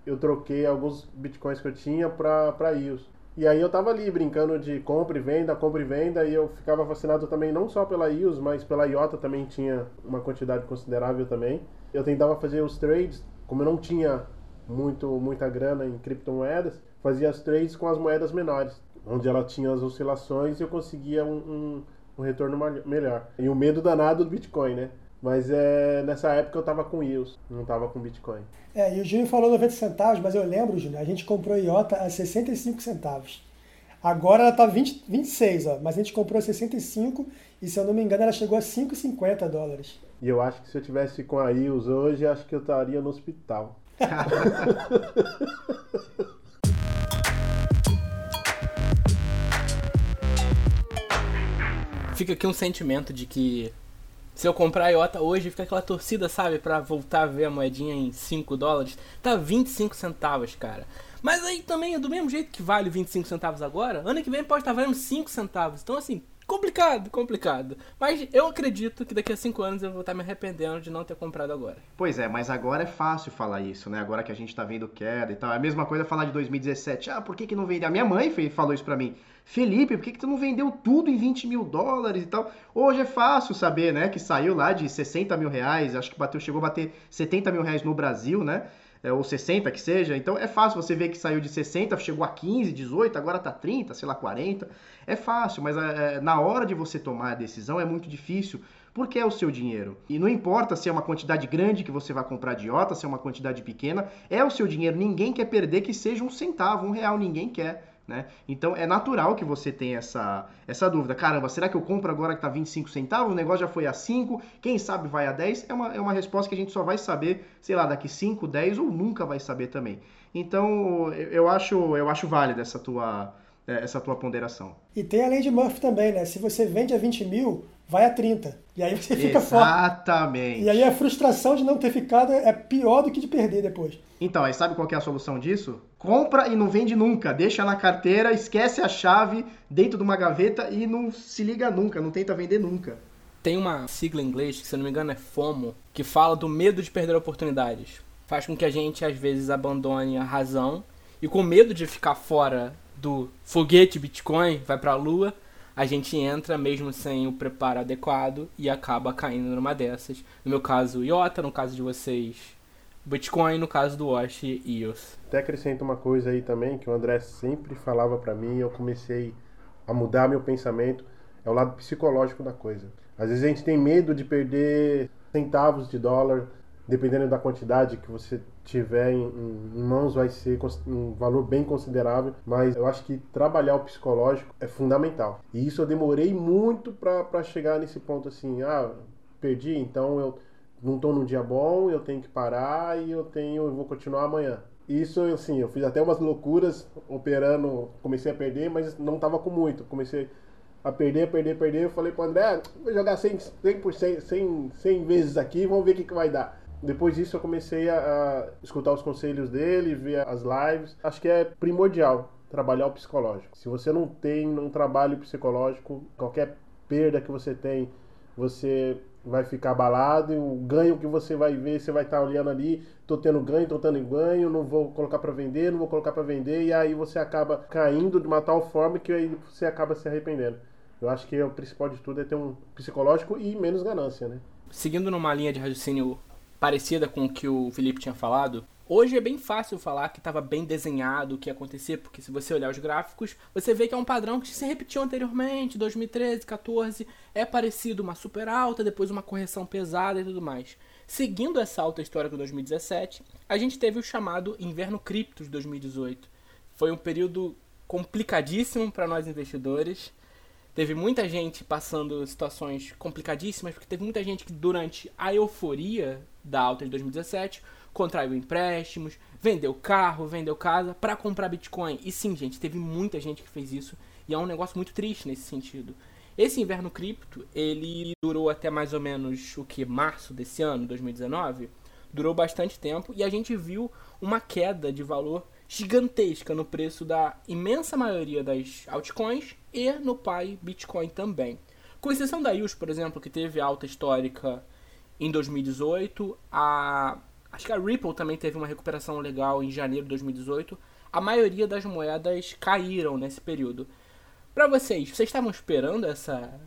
Eu troquei alguns bitcoins que eu tinha para IOS. E aí eu tava ali brincando de compra e venda, compra e venda, e eu ficava fascinado também não só pela IOS, mas pela IOTA também tinha uma quantidade considerável também. Eu tentava fazer os trades, como eu não tinha muito muita grana em criptomoedas, fazia as trades com as moedas menores, onde ela tinha as oscilações e eu conseguia um, um, um retorno melhor. E o medo danado do Bitcoin, né? Mas é, nessa época eu tava com EOS, não tava com Bitcoin. É, e o Júnior falou 90 centavos, mas eu lembro, Júnior, a gente comprou IOTA a 65 centavos. Agora ela tá 20, 26, ó, mas a gente comprou a 65 e se eu não me engano ela chegou a 5,50 dólares. E eu acho que se eu tivesse com a IOS hoje, acho que eu estaria no hospital. Fica aqui um sentimento de que se eu comprar a IOTA hoje, fica aquela torcida, sabe, para voltar a ver a moedinha em 5 dólares. Tá 25 centavos, cara. Mas aí também é do mesmo jeito que vale 25 centavos agora, ano que vem pode estar valendo 5 centavos. Então, assim, complicado, complicado. Mas eu acredito que daqui a 5 anos eu vou estar me arrependendo de não ter comprado agora. Pois é, mas agora é fácil falar isso, né? Agora que a gente tá vendo queda e tal. É a mesma coisa falar de 2017. Ah, por que, que não vendeu? A minha mãe falou isso pra mim. Felipe, por que, que tu não vendeu tudo em 20 mil dólares e tal? Hoje é fácil saber, né? Que saiu lá de 60 mil reais, acho que bateu, chegou a bater 70 mil reais no Brasil, né? É, ou 60 que seja. Então é fácil você ver que saiu de 60, chegou a 15, 18, agora tá 30, sei lá, 40. É fácil, mas é, na hora de você tomar a decisão é muito difícil, porque é o seu dinheiro. E não importa se é uma quantidade grande que você vai comprar de iota, se é uma quantidade pequena, é o seu dinheiro. Ninguém quer perder que seja um centavo, um real, ninguém quer. Né? Então é natural que você tenha essa, essa dúvida. Caramba, será que eu compro agora que está 25 centavos? O negócio já foi a 5, quem sabe vai a 10? É uma, é uma resposta que a gente só vai saber, sei lá, daqui 5, 10 ou nunca vai saber também. Então eu acho, eu acho válida essa tua, é, essa tua ponderação. E tem a lei de Murphy também, né? Se você vende a 20 mil, vai a 30. E aí você fica fora. Exatamente. E aí a frustração de não ter ficado é pior do que de perder depois. Então, aí sabe qual é a solução disso? Compra e não vende nunca. Deixa na carteira, esquece a chave dentro de uma gaveta e não se liga nunca, não tenta vender nunca. Tem uma sigla em inglês, que se não me engano é FOMO, que fala do medo de perder oportunidades. Faz com que a gente, às vezes, abandone a razão e com medo de ficar fora do foguete Bitcoin, vai para a lua, a gente entra mesmo sem o preparo adequado e acaba caindo numa dessas. No meu caso, IOTA, no caso de vocês, Bitcoin, no caso do Wash EOS. Até acrescento uma coisa aí também que o André sempre falava para mim, eu comecei a mudar meu pensamento, é o lado psicológico da coisa. Às vezes a gente tem medo de perder centavos de dólar, dependendo da quantidade que você tiver em, em, mãos, vai ser um valor bem considerável. Mas eu acho que trabalhar o psicológico é fundamental. E isso eu demorei muito para chegar nesse ponto assim: ah, perdi, então eu não estou num dia bom, eu tenho que parar e eu tenho, eu vou continuar amanhã. Isso, assim, eu fiz até umas loucuras operando, comecei a perder, mas não estava com muito. Comecei a perder, perder, perder. Eu falei para André, ah, vou jogar 100%, 100%, 100, 100 vezes aqui, vamos ver o que, que vai dar. Depois disso eu comecei a, a escutar os conselhos dele, ver as lives. Acho que é primordial trabalhar o psicológico. Se você não tem um trabalho psicológico, qualquer perda que você tem, você vai ficar abalado e o ganho que você vai ver, você vai estar olhando ali, tô tendo ganho, tô tendo ganho, não vou colocar para vender, não vou colocar para vender e aí você acaba caindo de uma tal forma que aí você acaba se arrependendo. Eu acho que o principal de tudo é ter um psicológico e menos ganância, né? Seguindo numa linha de raciocínio parecida com o que o Felipe tinha falado, Hoje é bem fácil falar que estava bem desenhado o que ia acontecer, porque se você olhar os gráficos, você vê que é um padrão que se repetiu anteriormente, 2013, 14, é parecido, uma super alta, depois uma correção pesada e tudo mais. Seguindo essa alta histórica de 2017, a gente teve o chamado Inverno Cripto de 2018. Foi um período complicadíssimo para nós investidores. Teve muita gente passando situações complicadíssimas, porque teve muita gente que durante a euforia da alta de 2017 contraiu empréstimos, vendeu carro, vendeu casa para comprar Bitcoin. E sim, gente, teve muita gente que fez isso e é um negócio muito triste nesse sentido. Esse inverno cripto, ele durou até mais ou menos o que março desse ano, 2019, durou bastante tempo e a gente viu uma queda de valor gigantesca no preço da imensa maioria das altcoins e no pai Bitcoin também. Com exceção da IUS, por exemplo, que teve alta histórica em 2018. A, acho que a Ripple também teve uma recuperação legal em janeiro de 2018. A maioria das moedas caíram nesse período. Para vocês, vocês estavam esperando essa,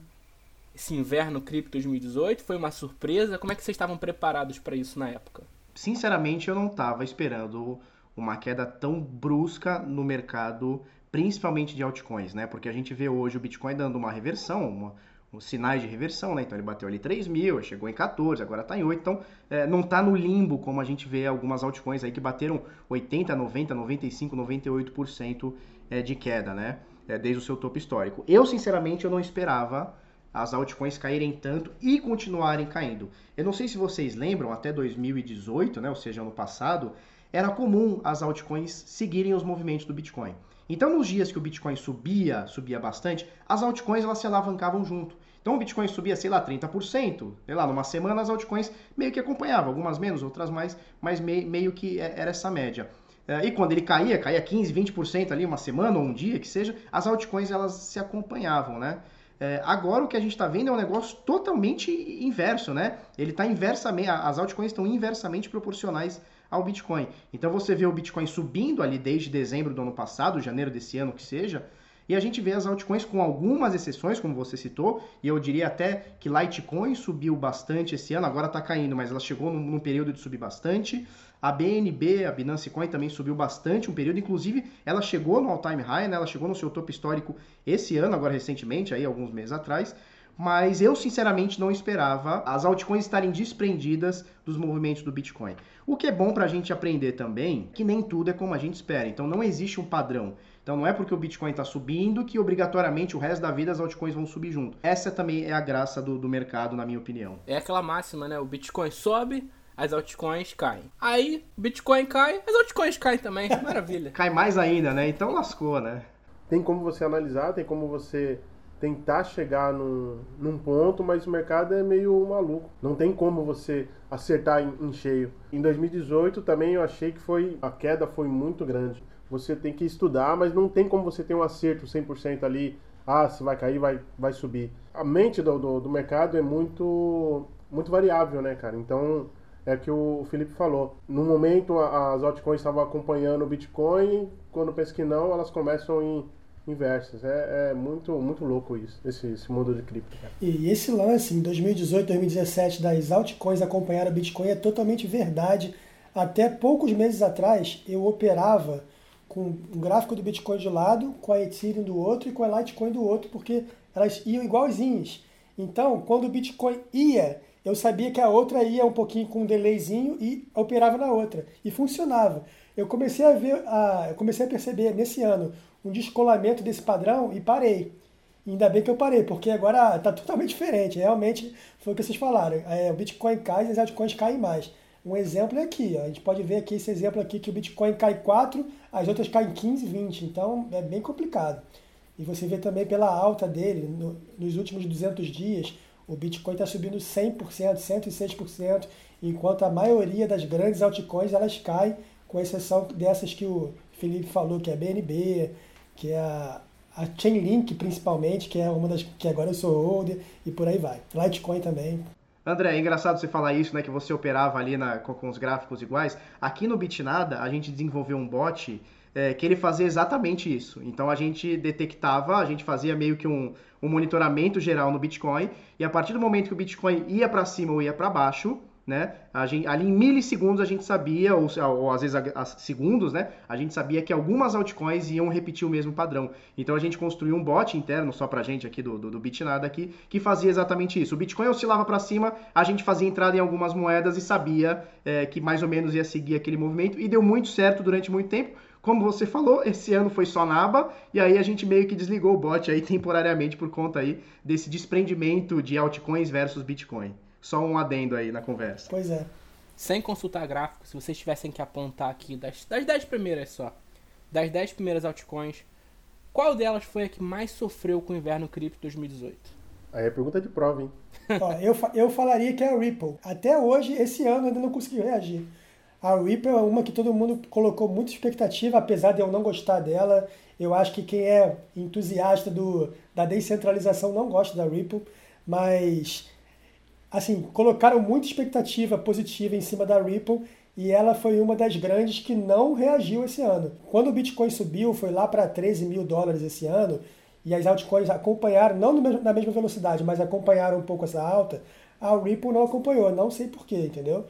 esse inverno cripto 2018? Foi uma surpresa? Como é que vocês estavam preparados para isso na época? Sinceramente, eu não estava esperando uma queda tão brusca no mercado, principalmente de altcoins, né? Porque a gente vê hoje o Bitcoin dando uma reversão, uma, os sinais de reversão, né? Então ele bateu ali 3 mil, chegou em 14, agora está em 8. Então é, não está no limbo como a gente vê algumas altcoins aí que bateram 80, 90, 95, 98% é, de queda, né? É, desde o seu topo histórico. Eu, sinceramente, eu não esperava as altcoins caírem tanto e continuarem caindo. Eu não sei se vocês lembram, até 2018, né? Ou seja, ano passado, era comum as altcoins seguirem os movimentos do Bitcoin. Então, nos dias que o Bitcoin subia, subia bastante, as altcoins elas se alavancavam junto. Então o Bitcoin subia, sei lá, 30%, sei lá, numa semana as altcoins meio que acompanhavam, algumas menos, outras mais, mas meio, meio que é, era essa média. É, e quando ele caía, caía 15, 20% ali, uma semana ou um dia que seja, as altcoins elas se acompanhavam, né? É, agora o que a gente está vendo é um negócio totalmente inverso, né? Ele está inversamente, as altcoins estão inversamente proporcionais ao Bitcoin. Então você vê o Bitcoin subindo ali desde dezembro do ano passado, janeiro desse ano que seja, e a gente vê as altcoins com algumas exceções, como você citou, e eu diria até que Litecoin subiu bastante esse ano, agora está caindo, mas ela chegou num, num, período de subir bastante. A BNB, a Binance Coin, também subiu bastante um período, inclusive ela chegou no all-time high, né? ela chegou no seu topo histórico esse ano, agora recentemente, aí alguns meses atrás. Mas eu sinceramente não esperava as altcoins estarem desprendidas dos movimentos do Bitcoin. O que é bom para a gente aprender também que nem tudo é como a gente espera. Então não existe um padrão. Então não é porque o Bitcoin está subindo que obrigatoriamente o resto da vida as altcoins vão subir junto. Essa também é a graça do, do mercado, na minha opinião. É aquela máxima, né? O Bitcoin sobe, as altcoins caem. Aí, o Bitcoin cai, as altcoins caem também. Maravilha. Cai mais ainda, né? Então lascou, né? Tem como você analisar, tem como você tentar chegar num, num ponto, mas o mercado é meio maluco. Não tem como você acertar em, em cheio. Em 2018 também eu achei que foi a queda foi muito grande você tem que estudar, mas não tem como você ter um acerto 100% ali, ah, se vai cair, vai, vai subir. A mente do, do, do mercado é muito, muito variável, né, cara? Então, é que o Felipe falou. No momento, as altcoins estavam acompanhando o Bitcoin, quando pensa que não, elas começam em inversas. É, é, muito, muito louco isso, esse, esse mundo de cripto. E esse lance em 2018, 2017 das altcoins acompanhar o Bitcoin é totalmente verdade. Até poucos meses atrás, eu operava com um gráfico do Bitcoin de lado, com a Ethereum do outro e com a Litecoin do outro, porque elas iam igualzinhas. Então, quando o Bitcoin ia, eu sabia que a outra ia um pouquinho com um delayzinho e operava na outra. E funcionava. Eu comecei a ver, a, eu comecei a perceber nesse ano um descolamento desse padrão e parei. Ainda bem que eu parei, porque agora está totalmente diferente. Realmente foi o que vocês falaram. É, o Bitcoin cai e as altcoins caem mais. Um exemplo é aqui, ó. a gente pode ver aqui esse exemplo aqui que o Bitcoin cai 4, as outras caem 15, 20, então é bem complicado. E você vê também pela alta dele, no, nos últimos 200 dias, o Bitcoin está subindo 100%, 106%, enquanto a maioria das grandes altcoins elas caem, com exceção dessas que o Felipe falou, que é BNB, que é a, a Chainlink principalmente, que é uma das que agora eu sou holder, e por aí vai. Litecoin também. André, é engraçado você falar isso, né? Que você operava ali na, com, com, os gráficos iguais. Aqui no Bitnada, a gente desenvolveu um bot é, que ele fazia exatamente isso. Então a gente detectava, a gente fazia meio que um, um monitoramento geral no Bitcoin, e a partir do momento que o Bitcoin ia para cima ou ia para baixo, né? Gente, ali em milissegundos a gente sabia, ou, ou às vezes a, a, segundos, né? A gente sabia que algumas altcoins iam repetir o mesmo padrão. Então a gente construiu um bot interno só pra gente aqui do, do, do Bitnada aqui, que fazia exatamente isso. O Bitcoin oscilava para cima, a gente fazia entrada em algumas moedas e sabia é, que mais ou menos ia seguir aquele movimento e deu muito certo durante muito tempo. Como você falou, esse ano foi só na aba, e aí a gente meio que desligou o bot aí temporariamente por conta aí desse desprendimento de altcoins versus Bitcoin. Só um adendo aí na conversa. Pois é. Sem consultar gráfico, se vocês tivessem que apontar aqui das, das 10 primeiras só, das 10 primeiras altcoins, qual delas foi a que mais sofreu com o inverno cripto 2018? Aí é pergunta de prova, hein? Ó, eu, eu falaria que é a Ripple. Até hoje, esse ano, ainda não conseguiu reagir. A Ripple é uma que todo mundo colocou muita expectativa, apesar de eu não gostar dela. Eu acho que quem é entusiasta do, da descentralização não gosta da Ripple, mas assim, colocaram muita expectativa positiva em cima da Ripple e ela foi uma das grandes que não reagiu esse ano. Quando o Bitcoin subiu, foi lá para 13 mil dólares esse ano, e as altcoins acompanharam, não na mesma velocidade, mas acompanharam um pouco essa alta, a Ripple não acompanhou, não sei porquê, entendeu?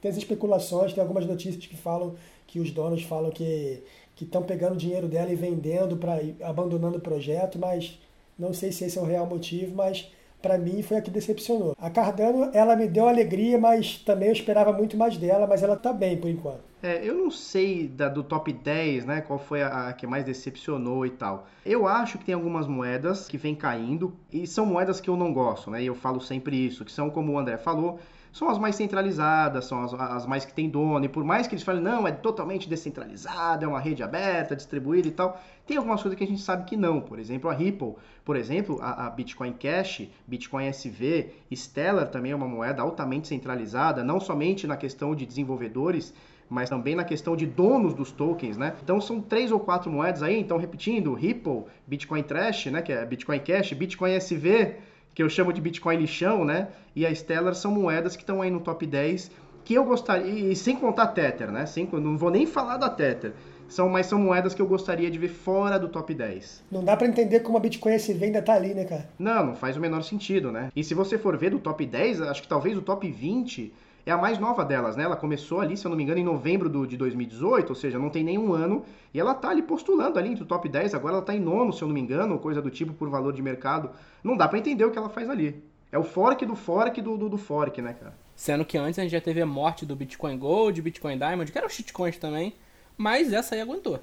Tem as especulações, tem algumas notícias que falam que os donos falam que estão pegando o dinheiro dela e vendendo para abandonando o projeto, mas não sei se esse é o real motivo, mas para mim foi a que decepcionou. A Cardano, ela me deu alegria, mas também eu esperava muito mais dela, mas ela tá bem por enquanto. É, eu não sei da, do top 10, né, qual foi a, a, que mais decepcionou e tal. Eu acho que tem algumas moedas que vêm caindo e são moedas que eu não gosto, né, e eu falo sempre isso, que são como o André falou, são as mais centralizadas, são as, as, mais que tem dono, e por mais que eles falem, não, é totalmente descentralizada, é uma rede aberta, distribuída e tal, tem algumas coisas que a gente sabe que não. Por exemplo, a Ripple, por exemplo, a, a Bitcoin Cash, Bitcoin SV, Stellar também é uma moeda altamente centralizada, não somente na questão de desenvolvedores, mas também na questão de donos dos tokens, né? Então são três ou quatro moedas aí, então repetindo, Ripple, Bitcoin Trash, né, que é Bitcoin Cash, Bitcoin SV, que eu chamo de Bitcoin lixão, né? E a Stellar são moedas que estão aí no top 10 que eu gostaria, e sem contar Tether, né? Sem, não vou nem falar da Tether. São, mas são moedas que eu gostaria de ver fora do top 10. Não dá para entender como a Bitcoin SV ainda tá ali, né, cara? Não, não faz o menor sentido, né? E se você for ver do top 10, acho que talvez o top 20 é a mais nova delas, né? Ela começou ali, se eu não me engano, em novembro do, de 2018, ou seja, não tem nenhum ano, e ela tá ali postulando ali entre o top 10, agora ela tá em nono, se eu não me engano, ou coisa do tipo por valor de mercado. Não dá para entender o que ela faz ali. É o fork do fork do, do, do, fork, né, cara? Sendo que antes a gente já teve a morte do Bitcoin Gold, Bitcoin Diamond, que eram shitcoins também, mas essa aí aguentou.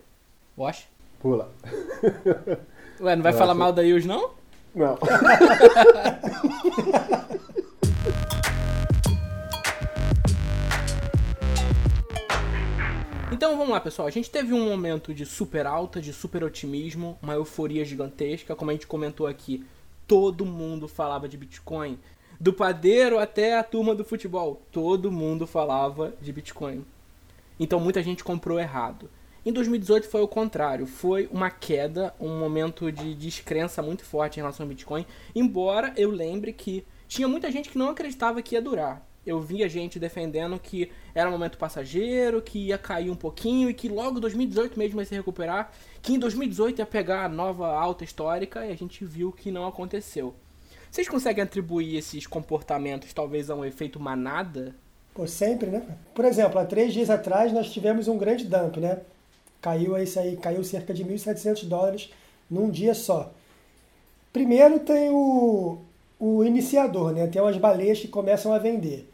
Wash? Pula. Ué, não vai falar mal da Yus, não? Não. Então vamos lá, pessoal. A gente teve um momento de super alta, de super otimismo, uma euforia gigantesca. Como a gente comentou aqui, todo mundo falava de Bitcoin. Do padeiro até a turma do futebol, todo mundo falava de Bitcoin. Então muita gente comprou errado. Em 2018 foi o contrário, foi uma queda, um momento de descrença muito forte em relação ao Bitcoin, embora eu lembre que tinha muita gente que não acreditava que ia durar eu via gente defendendo que era um momento passageiro, que ia cair um pouquinho e que logo 2018 mesmo ia se recuperar, que em 2018 ia pegar a nova alta histórica e a gente viu que não aconteceu. Vocês conseguem atribuir esses comportamentos talvez a um efeito manada? Pô, sempre, né? Por exemplo, há três dias atrás nós tivemos um grande dump, né? Caiu isso aí, caiu cerca de 1.700 dólares num dia só. Primeiro tem o, o iniciador, né? Tem umas baleias que começam a vender.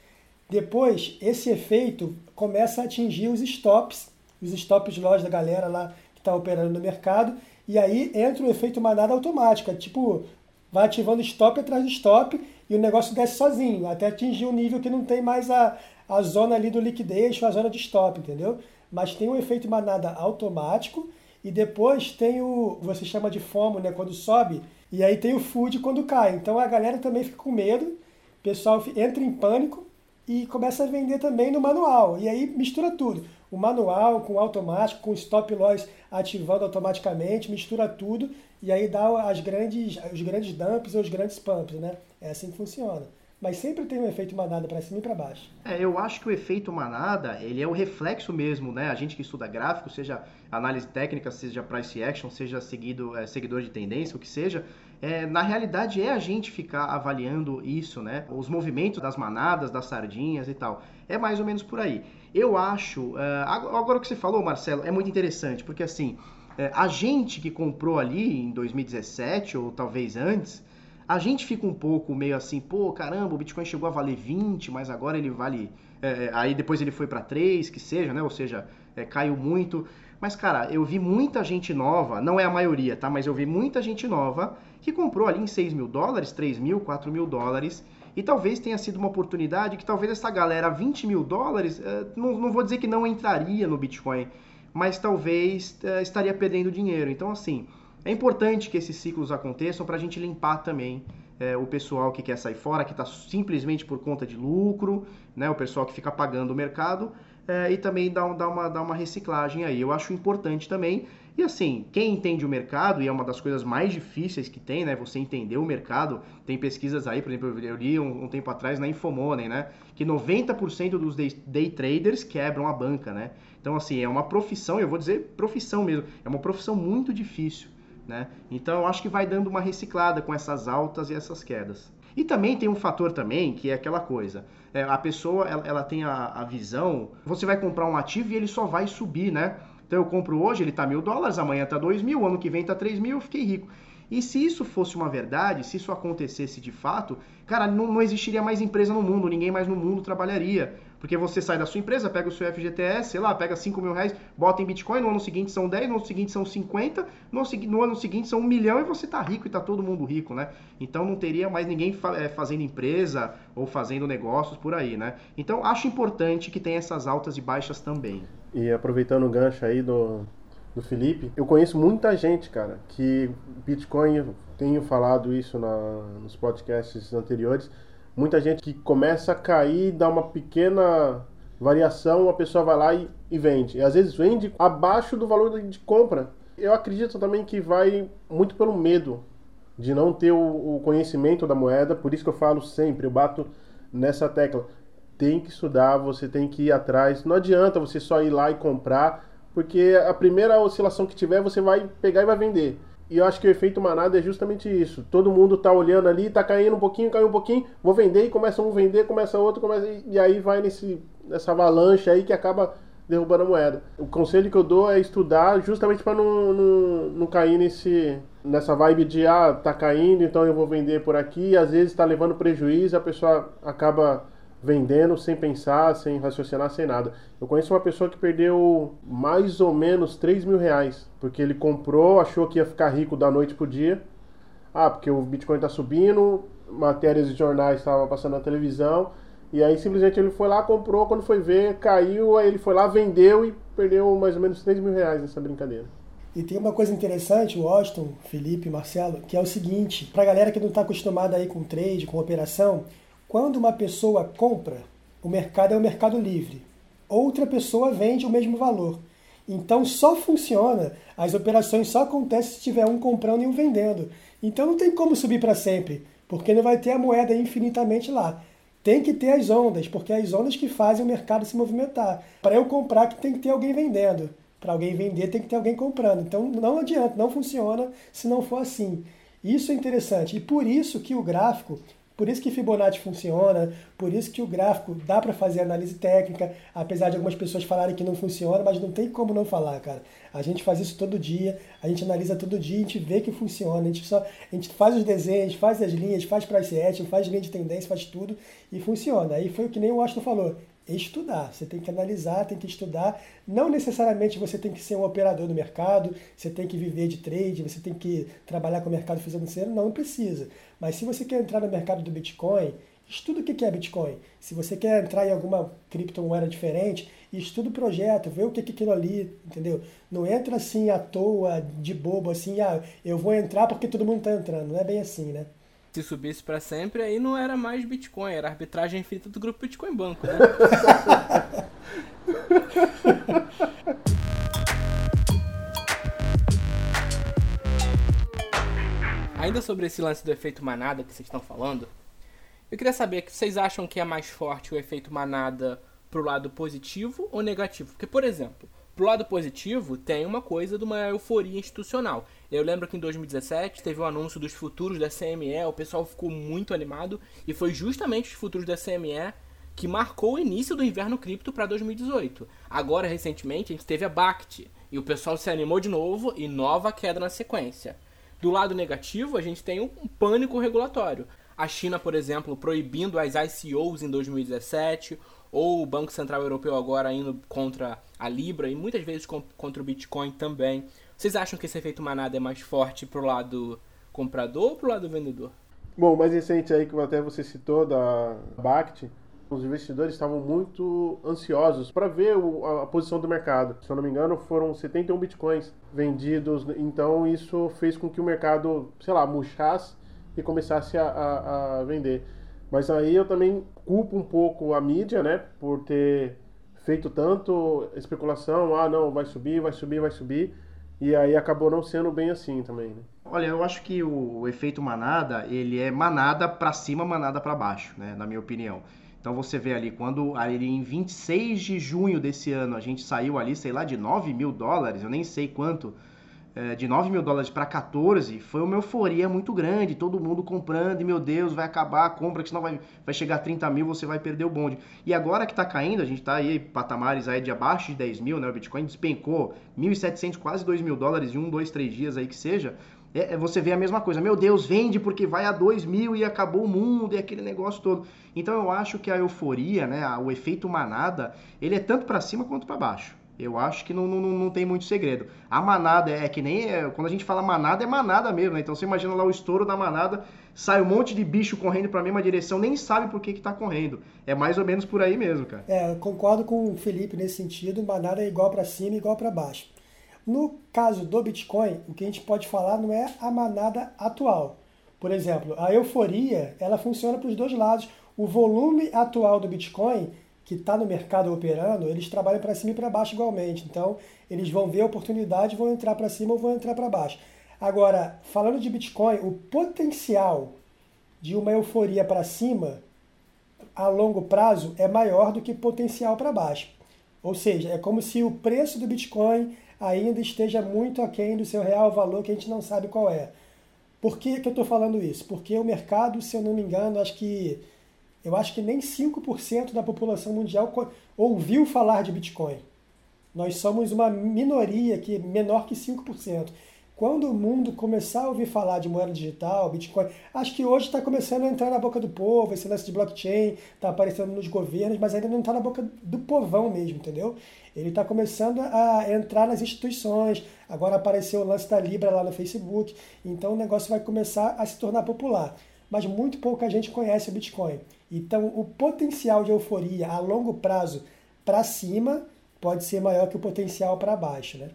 Depois, esse efeito começa a atingir os stops, os stops loja da galera lá que está operando no mercado, e aí entra o efeito manada automática, tipo, vai ativando stop atrás de stop e o negócio desce sozinho, até atingir um nível que não tem mais a, a zona ali do liquidez, a zona de stop, entendeu? Mas tem o efeito manada automático e depois tem o, você chama de FOMO, né, quando sobe, e aí tem o food quando cai. Então a galera também fica com medo, o pessoal entra em pânico, e começa a vender também no manual. E aí mistura tudo. O manual com o automático, com o stop loss ativando automaticamente, mistura tudo e aí dá as grandes, os grandes dumps ou os grandes pumps, né? É assim que funciona. Mas sempre tem um efeito manada para cima e para baixo. É, eu acho que o efeito manada, ele é o reflexo mesmo, né? A gente que estuda gráfico, seja análise técnica, seja price action, seja seguido, é, seguidor de tendência, o que seja, é, na realidade é a gente ficar avaliando isso, né? Os movimentos das manadas, das sardinhas e tal. É mais ou menos por aí. Eu acho, uh, agora o que você falou, Marcelo, é muito interessante, porque assim, uh, a gente que comprou ali em 2017 ou talvez antes, a gente fica um pouco meio assim, pô, caramba, o Bitcoin chegou a valer 20, mas agora ele vale. É, aí depois ele foi para 3, que seja, né? Ou seja, é, caiu muito. Mas, cara, eu vi muita gente nova, não é a maioria, tá? Mas eu vi muita gente nova que comprou ali em 6 mil dólares, 3 mil, 4 mil dólares. E talvez tenha sido uma oportunidade que talvez essa galera, 20 mil dólares, é, não, não vou dizer que não entraria no Bitcoin, mas talvez é, estaria perdendo dinheiro. Então, assim, é importante que esses ciclos aconteçam para a gente limpar também é, o pessoal que quer sair fora, que está simplesmente por conta de lucro, né, o pessoal que fica pagando o mercado, é, e também dar, uma, dar uma reciclagem aí. Eu acho importante também. E assim, quem entende o mercado, e é uma das coisas mais difíceis que tem, né? Você entender o mercado, tem pesquisas aí, por exemplo, eu li um, um tempo atrás na Infomoney, né? Que 90% dos day, day traders quebram a banca, né? Então, assim, é uma profissão, eu vou dizer profissão mesmo, é uma profissão muito difícil, né? Então, eu acho que vai dando uma reciclada com essas altas e essas quedas. E também tem um fator também, que é aquela coisa, é, a pessoa, ela, ela tem a, a visão, você vai comprar um ativo e ele só vai subir, né? Então eu compro hoje, ele está mil dólares, amanhã está dois mil, ano que vem está três mil, eu fiquei rico. E se isso fosse uma verdade, se isso acontecesse de fato, cara, não, não existiria mais empresa no mundo, ninguém mais no mundo trabalharia. Porque você sai da sua empresa, pega o seu FGTS, sei lá, pega 5 mil reais, bota em Bitcoin, no ano seguinte são 10, no ano seguinte são 50, no, no ano seguinte são 1 milhão e você tá rico e tá todo mundo rico, né? Então não teria mais ninguém fa é, fazendo empresa ou fazendo negócios por aí, né? Então acho importante que tenha essas altas e baixas também. E aproveitando o gancho aí do, do Felipe, eu conheço muita gente, cara, que Bitcoin, tenho falado isso na, nos podcasts anteriores, muita gente que começa a cair, dá uma pequena variação, a pessoa vai lá e, e vende. E às vezes vende abaixo do valor de compra. Eu acredito também que vai muito pelo medo de não ter o, o conhecimento da moeda, por isso que eu falo sempre, eu bato nessa tecla tem que estudar, você tem que ir atrás. Não adianta você só ir lá e comprar, porque a primeira oscilação que tiver, você vai pegar e vai vender. E eu acho que o efeito manada é justamente isso. Todo mundo tá olhando ali, tá caindo um pouquinho, caiu um pouquinho, vou vender e começa um vender, começa outro, começa e aí vai nesse nessa avalanche aí que acaba derrubando a moeda. O conselho que eu dou é estudar justamente para não, não, não cair nesse nessa vibe de ah, tá caindo, então eu vou vender por aqui, às vezes está levando prejuízo, a pessoa acaba vendendo sem pensar, sem raciocinar, sem nada. Eu conheço uma pessoa que perdeu mais ou menos 3 mil reais, porque ele comprou, achou que ia ficar rico da noite pro dia. Ah, porque o Bitcoin está subindo, matérias de jornais estavam passando na televisão, e aí simplesmente ele foi lá, comprou, quando foi ver, caiu, aí ele foi lá, vendeu e perdeu mais ou menos 3 mil reais nessa brincadeira. E tem uma coisa interessante, o Austin, Felipe, Marcelo, que é o seguinte, para a galera que não está acostumada aí com trade, com operação, quando uma pessoa compra, o mercado é o mercado livre. Outra pessoa vende o mesmo valor. Então só funciona, as operações só acontecem se tiver um comprando e um vendendo. Então não tem como subir para sempre, porque não vai ter a moeda infinitamente lá. Tem que ter as ondas, porque é as ondas que fazem o mercado se movimentar. Para eu comprar, tem que ter alguém vendendo. Para alguém vender, tem que ter alguém comprando. Então não adianta, não funciona se não for assim. Isso é interessante. E por isso que o gráfico por isso que Fibonacci funciona, por isso que o gráfico dá para fazer análise técnica, apesar de algumas pessoas falarem que não funciona, mas não tem como não falar, cara. A gente faz isso todo dia, a gente analisa todo dia, a gente vê que funciona, a gente só a gente faz os desenhos, faz as linhas, faz price action, faz linha de tendência, faz tudo e funciona. Aí foi o que nem o Washington falou estudar. Você tem que analisar, tem que estudar. Não necessariamente você tem que ser um operador do mercado, você tem que viver de trade, você tem que trabalhar com o mercado financeiro. Não, não precisa. Mas se você quer entrar no mercado do Bitcoin, estuda o que é Bitcoin. Se você quer entrar em alguma criptomoeda diferente, estuda o projeto, vê o que é aquilo ali, entendeu? Não entra assim à toa, de bobo, assim, ah, eu vou entrar porque todo mundo está entrando. Não é bem assim, né? Se subisse para sempre, aí não era mais Bitcoin, era arbitragem infinita do grupo Bitcoin Banco, né? Ainda sobre esse lance do efeito manada que vocês estão falando, eu queria saber que vocês acham que é mais forte o efeito manada pro lado positivo ou negativo? Porque, por exemplo, pro lado positivo tem uma coisa de uma euforia institucional. Eu lembro que em 2017 teve o um anúncio dos futuros da CME, o pessoal ficou muito animado e foi justamente os futuros da CME que marcou o início do inverno cripto para 2018. Agora, recentemente, a gente teve a BACT e o pessoal se animou de novo e nova queda na sequência. Do lado negativo, a gente tem um pânico regulatório. A China, por exemplo, proibindo as ICOs em 2017, ou o Banco Central Europeu agora indo contra a Libra e muitas vezes contra o Bitcoin também. Vocês acham que esse efeito manada é mais forte pro lado comprador ou pro lado vendedor? Bom, mais recente aí que até você citou da BACT, os investidores estavam muito ansiosos para ver o, a, a, posição do mercado. Se eu não me engano, foram 71 bitcoins vendidos, então isso fez com que o mercado, sei lá, murchasse e começasse a, a, a vender. Mas aí eu também culpo um pouco a mídia, né, por ter feito tanto especulação, ah, não, vai subir, vai subir, vai subir E aí acabou não sendo bem assim também, né? Olha, eu acho que o, efeito manada, ele é manada para cima, manada para baixo, né? Na minha opinião. Então você vê ali, quando ali em 26 de junho desse ano a gente saiu ali, sei lá, de 9 mil dólares, eu nem sei quanto, é, de 9 mil dólares para 14, foi uma euforia muito grande, todo mundo comprando, e meu Deus, vai acabar a compra, que senão vai, vai chegar a 30 mil, você vai perder o bonde. E agora que está caindo, a gente está aí, patamares aí de abaixo de 10 mil, né? O Bitcoin despencou 1.700, quase 2 mil dólares em um, dois, três dias aí que seja. É, é, você vê a mesma coisa. Meu Deus, vende porque vai a 2 mil e acabou o mundo e aquele negócio todo. Então eu acho que a euforia, né, o efeito manada, ele é tanto para cima quanto para baixo. Eu acho que não, não, não tem muito segredo. A manada é, que nem. É, quando a gente fala manada, é manada mesmo, né? Então você imagina lá o estouro da manada, sai um monte de bicho correndo para a mesma direção, nem sabe por que, que tá correndo. É mais ou menos por aí mesmo, cara. É, concordo com o Felipe nesse sentido. Manada é igual para cima e igual para baixo. No caso do Bitcoin, o que a gente pode falar não é a manada atual. Por exemplo, a euforia ela funciona para os dois lados. O volume atual do Bitcoin que está no mercado operando, eles trabalham para cima e para baixo igualmente. Então, eles vão ver a oportunidade, vão entrar para cima ou vão entrar para baixo. Agora, falando de Bitcoin, o potencial de uma euforia para cima a longo prazo é maior do que potencial para baixo. Ou seja, é como se o preço do Bitcoin ainda esteja muito aquém do seu real valor que a gente não sabe qual é. Por que, que eu estou falando isso? Porque o mercado, se eu não me engano, acho que eu acho que nem 5% da população mundial ouviu falar de Bitcoin. Nós somos uma minoria que menor que 5%. Quando o mundo começar a ouvir falar de moeda digital, Bitcoin, acho que hoje está começando a entrar na boca do povo, esse lance de blockchain está aparecendo nos governos, mas ainda não está na boca do povão mesmo, entendeu? Ele está começando a entrar nas instituições, agora apareceu o lance da Libra lá no Facebook, então o negócio vai começar a se tornar popular. Mas muito pouca gente conhece o Bitcoin. Então, o potencial de euforia a longo prazo para cima pode ser maior que o potencial para baixo, né?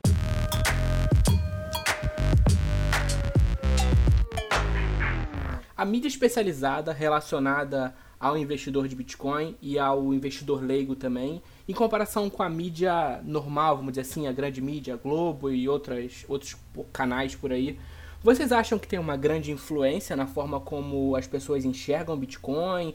A mídia especializada relacionada ao investidor de Bitcoin e ao investidor leigo também, em comparação com a mídia normal, vamos dizer assim, a grande mídia, a Globo e outras, outros canais por aí, vocês acham que tem uma grande influência na forma como as pessoas enxergam Bitcoin,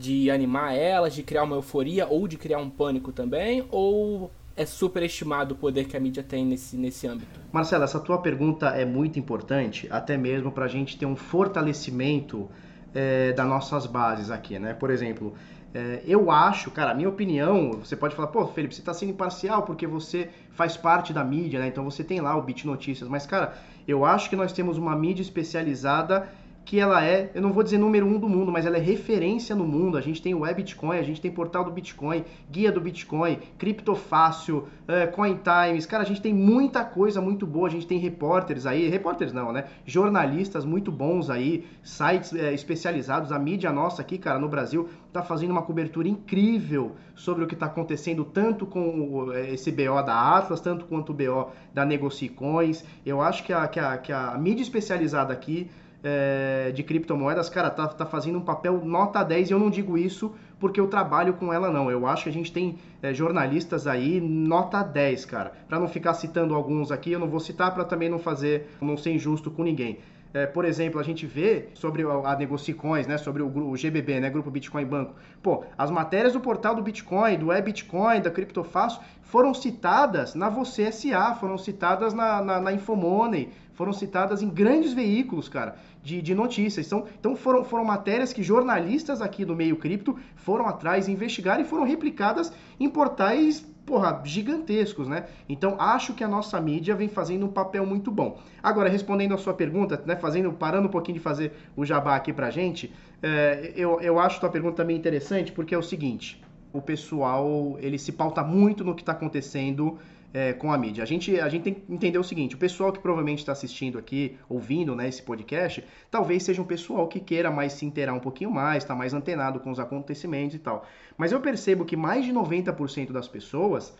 de animar elas, de criar uma euforia ou de criar um pânico também? Ou é superestimado o poder que a mídia tem nesse, nesse âmbito? Marcelo, essa tua pergunta é muito importante, até mesmo para a gente ter um fortalecimento é, das nossas bases aqui, né? Por exemplo, é, eu acho, cara, a minha opinião, você pode falar, pô, Felipe, você está sendo imparcial porque você faz parte da mídia, né? Então você tem lá o Bit Notícias, mas, cara, eu acho que nós temos uma mídia especializada que ela é, eu não vou dizer número um do mundo, mas ela é referência no mundo. A gente tem o Web Bitcoin, a gente tem portal do Bitcoin, guia do Bitcoin, Criptofácil, uh, Coin Times. Cara, a gente tem muita coisa muito boa. A gente tem repórteres aí, repórteres não, né? Jornalistas muito bons aí, sites é, especializados. A mídia nossa aqui, cara, no Brasil, tá fazendo uma cobertura incrível sobre o que está acontecendo, tanto com esse BO da Atlas, tanto quanto o BO da Negocicoins. Eu acho que a, que a, que a mídia especializada aqui é, de criptomoedas, cara, tá, tá fazendo um papel nota 10 e eu não digo isso porque eu trabalho com ela, não. Eu acho que a gente tem é, jornalistas aí nota 10, cara. Para não ficar citando alguns aqui, eu não vou citar para também não fazer, não ser injusto com ninguém. É, por exemplo, a gente vê sobre a Negocicoins, né, sobre o, o, GBB, né, Grupo Bitcoin Banco. Pô, as matérias do portal do Bitcoin, do e-Bitcoin, da Criptofácil, foram citadas na Você SA, foram citadas na, na, na Infomoney, foram citadas em grandes veículos, cara, de, de notícias. Então, então foram, foram matérias que jornalistas aqui do meio cripto foram atrás, investigar e foram replicadas em portais porra, gigantescos, né? Então acho que a nossa mídia vem fazendo um papel muito bom. Agora, respondendo a sua pergunta, né, fazendo, parando um pouquinho de fazer o jabá aqui pra gente, é, eu, eu acho a tua pergunta também interessante, porque é o seguinte, o pessoal, ele se pauta muito no que está acontecendo é, com a mídia. A gente, a gente tem que entender o seguinte: o pessoal que provavelmente está assistindo aqui, ouvindo né, esse podcast, talvez seja um pessoal que queira mais se inteirar um pouquinho mais, está mais antenado com os acontecimentos e tal. Mas eu percebo que mais de 90% das pessoas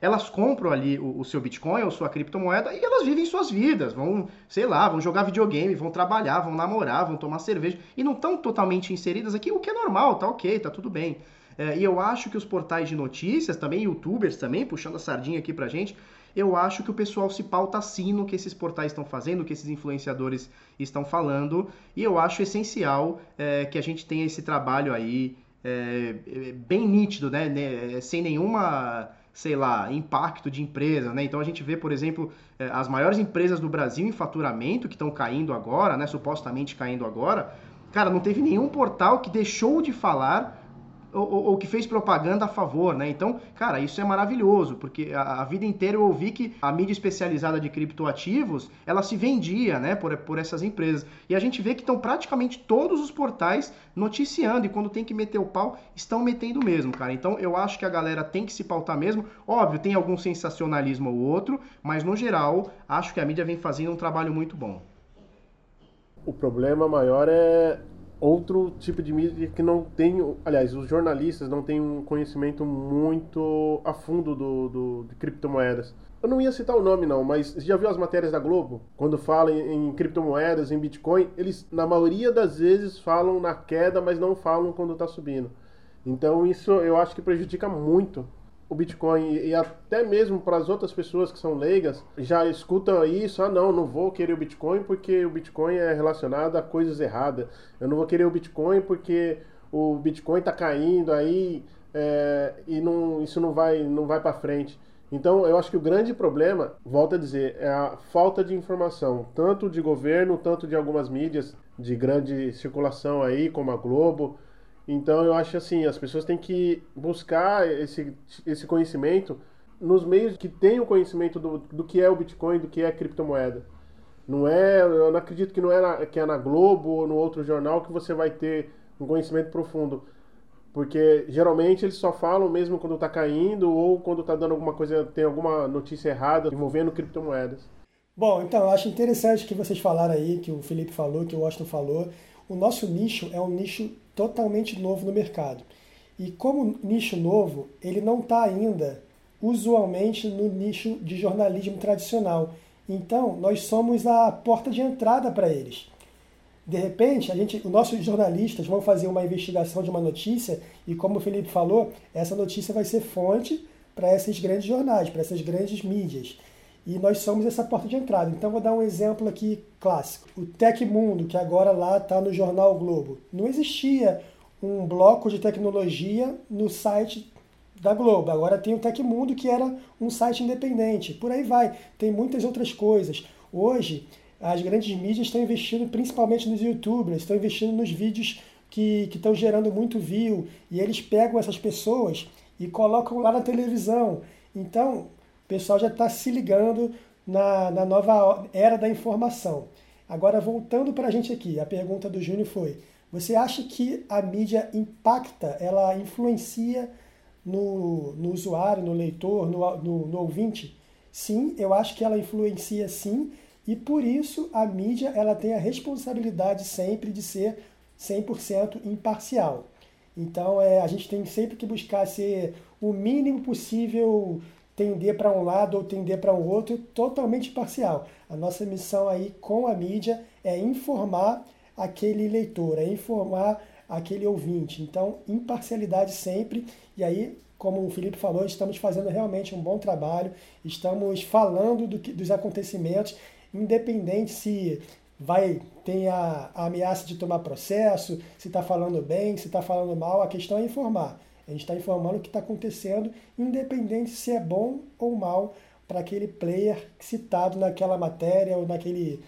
elas compram ali o, o, seu Bitcoin ou sua criptomoeda e elas vivem suas vidas, vão, sei lá, vão jogar videogame, vão trabalhar, vão namorar, vão tomar cerveja e não estão totalmente inseridas aqui, o que é normal, tá ok, tá tudo bem. É, e eu acho que os portais de notícias, também youtubers também, puxando a sardinha aqui pra gente, eu acho que o pessoal se pauta sim no que esses portais estão fazendo, no que esses influenciadores estão falando, e eu acho essencial é, que a gente tenha esse trabalho aí é, é bem nítido, né? né sem nenhuma sei lá, impacto de empresa, né? Então a gente vê, por exemplo, é, as maiores empresas do Brasil em faturamento que estão caindo agora, né? Supostamente caindo agora. Cara, não teve nenhum portal que deixou de falar ou, ou, que fez propaganda a favor, né? Então, cara, isso é maravilhoso, porque a, a, vida inteira eu ouvi que a mídia especializada de criptoativos, ela se vendia, né, por, por essas empresas. E a gente vê que estão praticamente todos os portais noticiando, e quando tem que meter o pau, estão metendo mesmo, cara. Então, eu acho que a galera tem que se pautar mesmo. Óbvio, tem algum sensacionalismo ou outro, mas no geral, acho que a mídia vem fazendo um trabalho muito bom. O problema maior é outro tipo de mídia que não tem, aliás, os jornalistas não têm um conhecimento muito a fundo do, do de criptomoedas. Eu não ia citar o nome não, mas já viu as matérias da Globo? Quando falam em, em criptomoedas, em Bitcoin, eles na maioria das vezes falam na queda, mas não falam quando está subindo. Então isso eu acho que prejudica muito o Bitcoin e até mesmo para as outras pessoas que são leigas já escutam isso, ah não, não vou querer o Bitcoin porque o Bitcoin é relacionado a coisas erradas. Eu não vou querer o Bitcoin porque o Bitcoin está caindo aí é, e não, isso não vai, não vai para frente. Então, eu acho que o grande problema, volto a dizer, é a falta de informação, tanto de governo, tanto de algumas mídias de grande circulação aí, como a Globo, então eu acho assim, as pessoas têm que buscar esse, esse conhecimento nos meios que têm o conhecimento do, do que é o Bitcoin, do que é a criptomoeda. Não é, eu não acredito que não é na, que é na Globo ou no outro jornal que você vai ter um conhecimento profundo. Porque geralmente eles só falam mesmo quando está caindo ou quando está dando alguma coisa, tem alguma notícia errada envolvendo criptomoedas. Bom, então eu acho interessante que vocês falaram aí, que o Felipe falou, que o Washington falou. O nosso nicho é um nicho totalmente novo no mercado. E como nicho novo, ele não está ainda usualmente no nicho de jornalismo tradicional. Então, nós somos a porta de entrada para eles. De repente, a gente, os nossos jornalistas vão fazer uma investigação de uma notícia e, como o Felipe falou, essa notícia vai ser fonte para esses grandes jornais, para essas grandes mídias. E nós somos essa porta de entrada. Então, vou dar um exemplo aqui clássico. O Tecmundo, que agora lá está no Jornal Globo. Não existia um bloco de tecnologia no site da Globo. Agora tem o Tecmundo, que era um site independente. Por aí vai. Tem muitas outras coisas. Hoje, as grandes mídias estão investindo principalmente nos youtubers, estão investindo nos vídeos que, que estão gerando muito view. E eles pegam essas pessoas e colocam lá na televisão. Então, o pessoal já está se ligando na, na nova era da informação. Agora, voltando para a gente aqui, a pergunta do Júnior foi: você acha que a mídia impacta, ela influencia no, no usuário, no leitor, no, no, no ouvinte? Sim, eu acho que ela influencia sim, e por isso a mídia ela tem a responsabilidade sempre de ser 100% imparcial. Então é, a gente tem sempre que buscar ser o mínimo possível tender para um lado ou tender para o outro, totalmente parcial. A nossa missão aí com a mídia é informar aquele leitor, é informar aquele ouvinte. Então, imparcialidade sempre. E aí, como o Felipe falou, estamos fazendo realmente um bom trabalho, estamos falando do que, dos acontecimentos, independente se vai ter a, a ameaça de tomar processo, se está falando bem, se está falando mal, a questão é informar. A gente está informando o que está acontecendo, independente se é bom ou mal para aquele player citado naquela matéria ou naquele,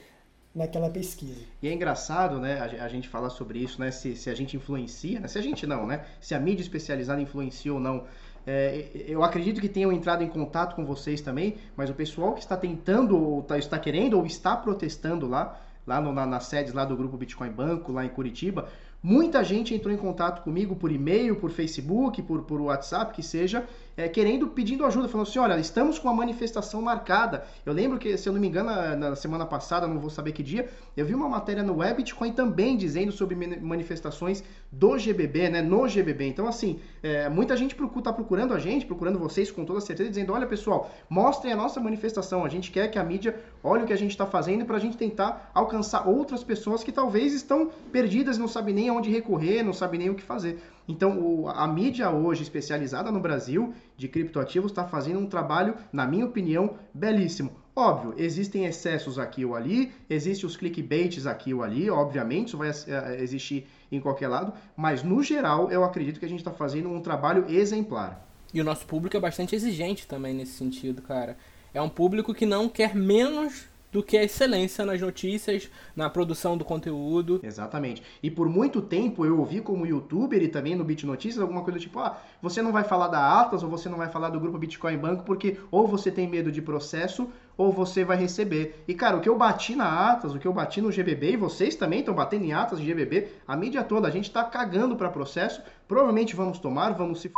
naquela pesquisa. E é engraçado, né, a gente falar sobre isso, né, se, se a gente influencia, né, se a gente não, né, se a mídia especializada influencia ou não. É, eu acredito que tenham entrado em contato com vocês também, mas o pessoal que está tentando, ou tá, está querendo, ou está protestando lá, lá no, na, nas sedes lá do grupo Bitcoin Banco, lá em Curitiba, Muita gente entrou em contato comigo por e-mail, por Facebook, por, por WhatsApp, que seja, é, querendo, pedindo ajuda, falando assim, olha, estamos com uma manifestação marcada. Eu lembro que, se eu não me engano, na, na semana passada, não vou saber que dia, eu vi uma matéria no Web Bitcoin também dizendo sobre manifestações do GBB, né, no GBB. Então, assim, é, muita gente está procurando a gente, procurando vocês com toda certeza, dizendo, olha, pessoal, mostrem a nossa manifestação. A gente quer que a mídia olhe o que a gente está fazendo para a gente tentar alcançar outras pessoas que talvez estão perdidas, não sabem nem aonde recorrer, não sabe nem o que fazer. Então, o, a mídia hoje especializada no Brasil de criptoativos está fazendo um trabalho, na minha opinião, belíssimo. Óbvio, existem excessos aqui ou ali, existem os clickbaits aqui ou ali, obviamente, isso vai eh, existir em qualquer lado, mas no geral eu acredito que a gente está fazendo um trabalho exemplar. E o nosso público é bastante exigente também nesse sentido, cara. É um público que não quer menos do que a excelência nas notícias, na produção do conteúdo. Exatamente. E por muito tempo eu ouvi como youtuber e também no Bit Notícias alguma coisa tipo, ah, você não vai falar da Atlas ou você não vai falar do grupo Bitcoin Banco porque ou você tem medo de processo ou você vai receber. E cara, o que eu bati na Atlas, o que eu bati no GBB e vocês também estão batendo em Atlas e GBB, a mídia toda, a gente tá cagando para processo, provavelmente vamos tomar, vamos se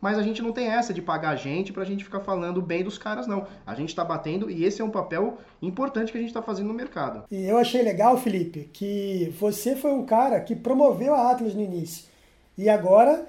mas a gente não tem essa de pagar a gente pra gente ficar falando bem dos caras, não. A gente tá batendo e esse é um papel importante que a gente tá fazendo no mercado. E eu achei legal, Felipe, que você foi um cara que promoveu a Atlas no início. E agora,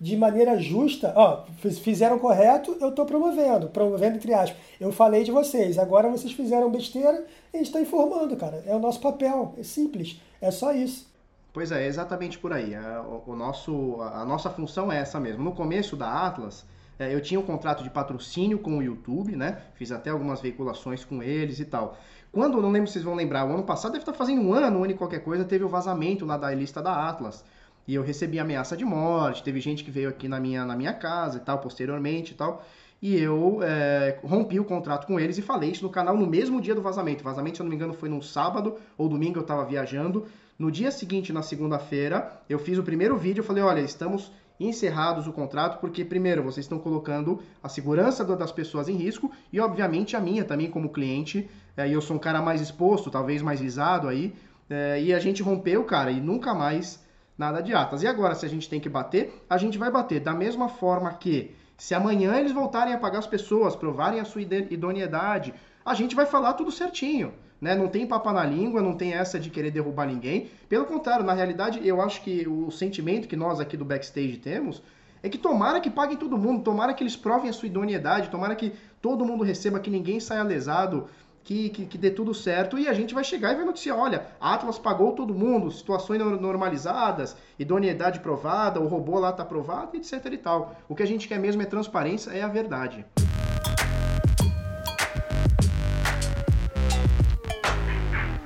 de maneira justa, ó, fizeram correto, eu tô promovendo, promovendo entre aspas. Eu falei de vocês, agora vocês fizeram besteira, a gente tá informando, cara. É o nosso papel, é simples, é só isso. Pois é, exatamente por aí. É, o, o, nosso, a nossa função é essa mesmo. No começo da Atlas, é, eu tinha um contrato de patrocínio com o YouTube, né? Fiz até algumas veiculações com eles e tal. Quando, não lembro se vocês vão lembrar, o ano passado deve estar fazendo um ano, um ano e qualquer coisa, teve o vazamento lá da lista da Atlas. E eu recebi ameaça de morte, teve gente que veio aqui na minha, na minha casa e tal, posteriormente e tal. E eu é, rompi o contrato com eles e falei isso no canal no mesmo dia do vazamento. O vazamento, se eu não me engano, foi num sábado ou domingo, eu estava viajando. No dia seguinte, na segunda-feira, eu fiz o primeiro vídeo, eu falei, olha, estamos encerrados o contrato, porque primeiro vocês estão colocando a segurança das pessoas em risco e obviamente a minha também como cliente, é, e eu sou um cara mais exposto, talvez mais visado aí, é, e a gente rompeu, cara, e nunca mais nada de atas. E agora, se a gente tem que bater, a gente vai bater. Da mesma forma que se amanhã eles voltarem a pagar as pessoas, provarem a sua idoneidade, a gente vai falar tudo certinho né? Não tem papa na língua, não tem essa de querer derrubar ninguém. Pelo contrário, na realidade, eu acho que o sentimento que nós aqui do backstage temos é que tomara que paguem todo mundo, tomara que eles provem a sua idoneidade, tomara que todo mundo receba, que ninguém saia lesado, que, que, que, dê tudo certo e a gente vai chegar e vai noticiar, olha, Atlas pagou todo mundo, situações normalizadas, idoneidade provada, o robô lá está aprovado, etc e tal. O que a gente quer mesmo é transparência, é a verdade.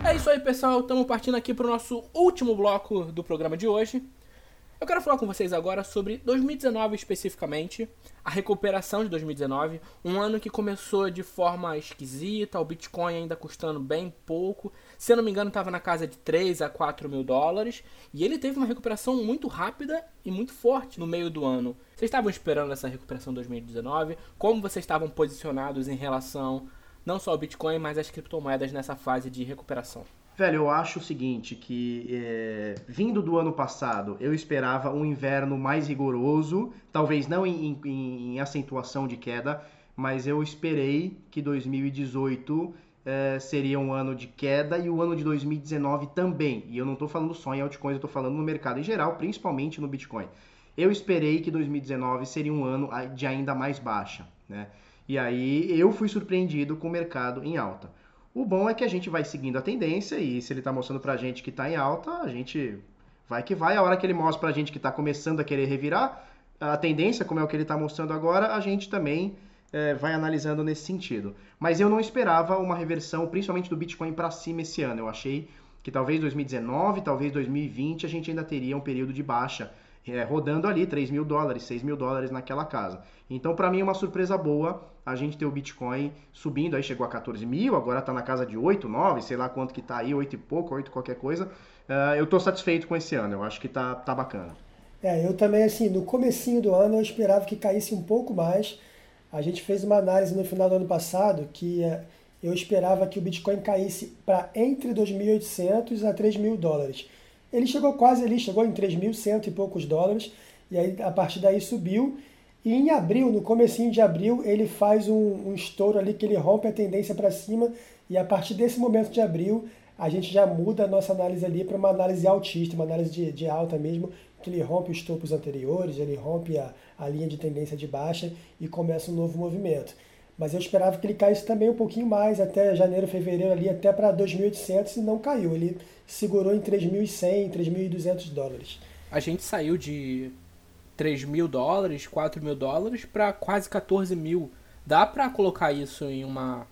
É isso aí, pessoal. Estamos partindo aqui para o nosso último bloco do programa de hoje. Eu quero falar com vocês agora sobre 2019 especificamente, a recuperação de 2019, um ano que começou de forma esquisita, o Bitcoin ainda custando bem pouco, se eu não me engano estava na casa de 3 a 4 mil dólares, e ele teve uma recuperação muito rápida e muito forte no meio do ano. Vocês estavam esperando essa recuperação 2019? Como vocês estavam posicionados em relação não só o Bitcoin, mas as criptomoedas nessa fase de recuperação? Velho, eu acho o seguinte, que é, vindo do ano passado, eu esperava um inverno mais rigoroso, talvez não em, em, em acentuação de queda, mas eu esperei que 2018 é, seria um ano de queda e o ano de 2019 também. E eu não estou falando só em altcoins, eu estou falando no mercado em geral, principalmente no Bitcoin. Eu esperei que 2019 seria um ano de ainda mais baixa, né? E aí eu fui surpreendido com o mercado em alta. O bom é que a gente vai seguindo a tendência e se ele está mostrando para a gente que está em alta, a gente vai que vai. A hora que ele mostra para a gente que está começando a querer revirar, a tendência, como é o que ele está mostrando agora, a gente também é, vai analisando nesse sentido. Mas eu não esperava uma reversão, principalmente do Bitcoin para cima esse ano. Eu achei que talvez 2019, talvez 2020 a gente ainda teria um período de baixa é, rodando ali 3 mil dólares, 6 mil dólares naquela casa. Então, para mim, é uma surpresa boa a gente ter o Bitcoin subindo, aí chegou a 14 mil, agora está na casa de 8, 9, sei lá quanto que está aí, 8 e pouco, 8 qualquer coisa. Uh, eu estou satisfeito com esse ano, eu acho que tá, tá bacana. É, eu também, assim, no comecinho do ano eu esperava que caísse um pouco mais. A gente fez uma análise no final do ano passado que uh, eu esperava que o Bitcoin caísse para entre 2.800 a 3 mil dólares. Ele chegou quase ali, chegou em 3.100 e poucos dólares, e aí a partir daí subiu. E em abril, no comecinho de abril, ele faz um, um estouro ali que ele rompe a tendência para cima, e a partir desse momento de abril, a gente já muda a nossa análise ali para uma análise altista, uma análise de, de alta mesmo, que ele rompe os topos anteriores, ele rompe a, a linha de tendência de baixa e começa um novo movimento. Mas eu esperava que ele caísse também um pouquinho mais, até janeiro, fevereiro ali, até para 2.800 e não caiu. Ele segurou em 3.100, 3.200 dólares. A gente saiu de 3 mil dólares, 4 mil dólares para quase 14 mil. Dá para colocar isso em uma,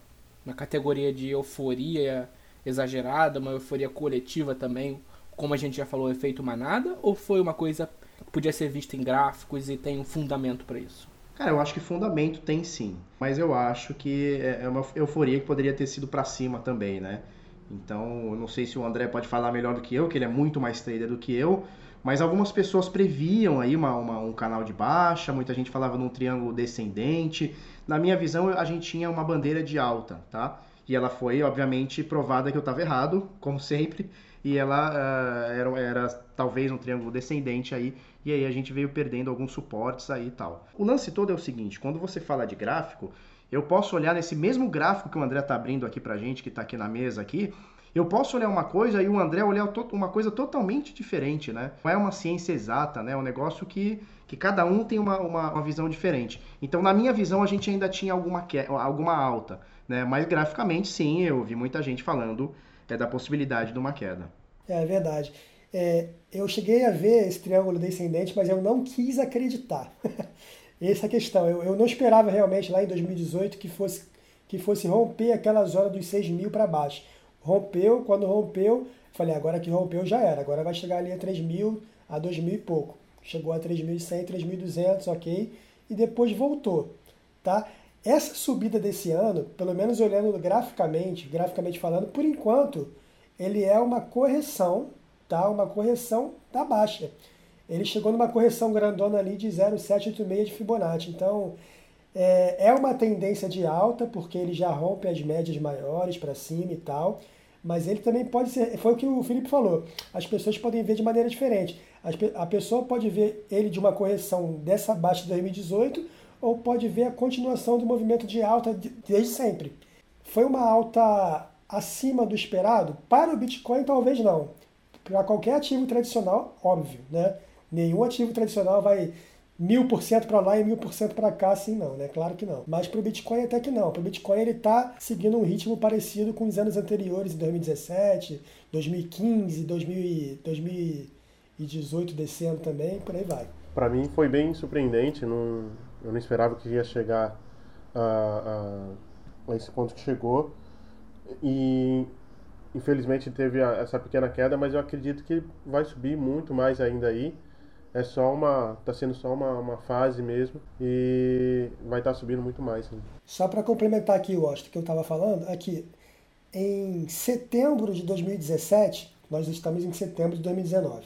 uma categoria de euforia exagerada, uma euforia coletiva também, como a gente já falou, efeito manada? Ou foi uma coisa que podia ser vista em gráficos e tem um fundamento para isso? Cara, eu acho que fundamento tem sim, mas eu acho que é, é uma euforia que poderia ter sido para cima também, né? Então, eu não sei se o André pode falar melhor do que eu, que ele é muito mais trader do que eu, mas algumas pessoas previam aí uma, uma, um canal de baixa, muita gente falava num triângulo descendente. Na minha visão, a gente tinha uma bandeira de alta, tá? E ela foi, obviamente, provada que eu estava errado, como sempre, e ela uh, era, era talvez um triângulo descendente aí, e aí a gente veio perdendo alguns suportes aí e tal. O lance todo é o seguinte, quando você fala de gráfico, eu posso olhar nesse mesmo gráfico que o André está abrindo aqui pra gente, que está aqui na mesa aqui, eu posso olhar uma coisa e o André olhar uma coisa totalmente diferente, né? Não é uma ciência exata, né? É um negócio que, que cada um tem uma, uma, uma visão diferente. Então, na minha visão, a gente ainda tinha alguma, alguma alta, né? Mas graficamente, sim, eu vi muita gente falando é, da possibilidade de uma queda. É, é verdade. É, eu cheguei a ver esse triângulo descendente, mas eu não quis acreditar. Essa é a questão. Eu, eu não esperava realmente lá em 2018 que fosse, que fosse romper aquela zona dos 6 mil para baixo. Rompeu, quando rompeu, falei, agora que rompeu já era. Agora vai chegar ali a 3 mil, a 2 mil e pouco. Chegou a 3.100, 3.200, ok? E depois voltou, tá? Essa subida desse ano, pelo menos olhando graficamente, graficamente falando, por enquanto, ele é uma correção tá? Uma correção da baixa. Ele chegou numa correção grandona ali de 0,786 de Fibonacci. Então, é, é uma tendência de alta, porque ele já rompe as médias maiores para cima e tal. Mas ele também pode ser, foi o que o Felipe falou, as pessoas podem ver de maneira diferente. A pessoa pode ver ele de uma correção dessa baixa de 2018 ou pode ver a continuação do movimento de alta desde sempre. Foi uma alta acima do esperado? Para o Bitcoin, talvez não. Para qualquer ativo tradicional, óbvio, né? Nenhum ativo tradicional vai mil por cento para lá e mil por cento para cá, assim não, né? Claro que não. Mas para o Bitcoin até que não. Para o Bitcoin ele está seguindo um ritmo parecido com os anos anteriores, em 2017, 2015, 2018 descendo também, por aí vai. Para mim foi bem surpreendente, não, eu não esperava que ia chegar a, a, a esse ponto que chegou. E infelizmente teve a, essa pequena queda, mas eu acredito que vai subir muito mais ainda aí. É só uma, tá sendo só uma, uma fase mesmo e vai estar tá subindo muito mais. Sim. Só para complementar aqui, o que eu estava falando, aqui em setembro de 2017, nós estamos em setembro de 2019.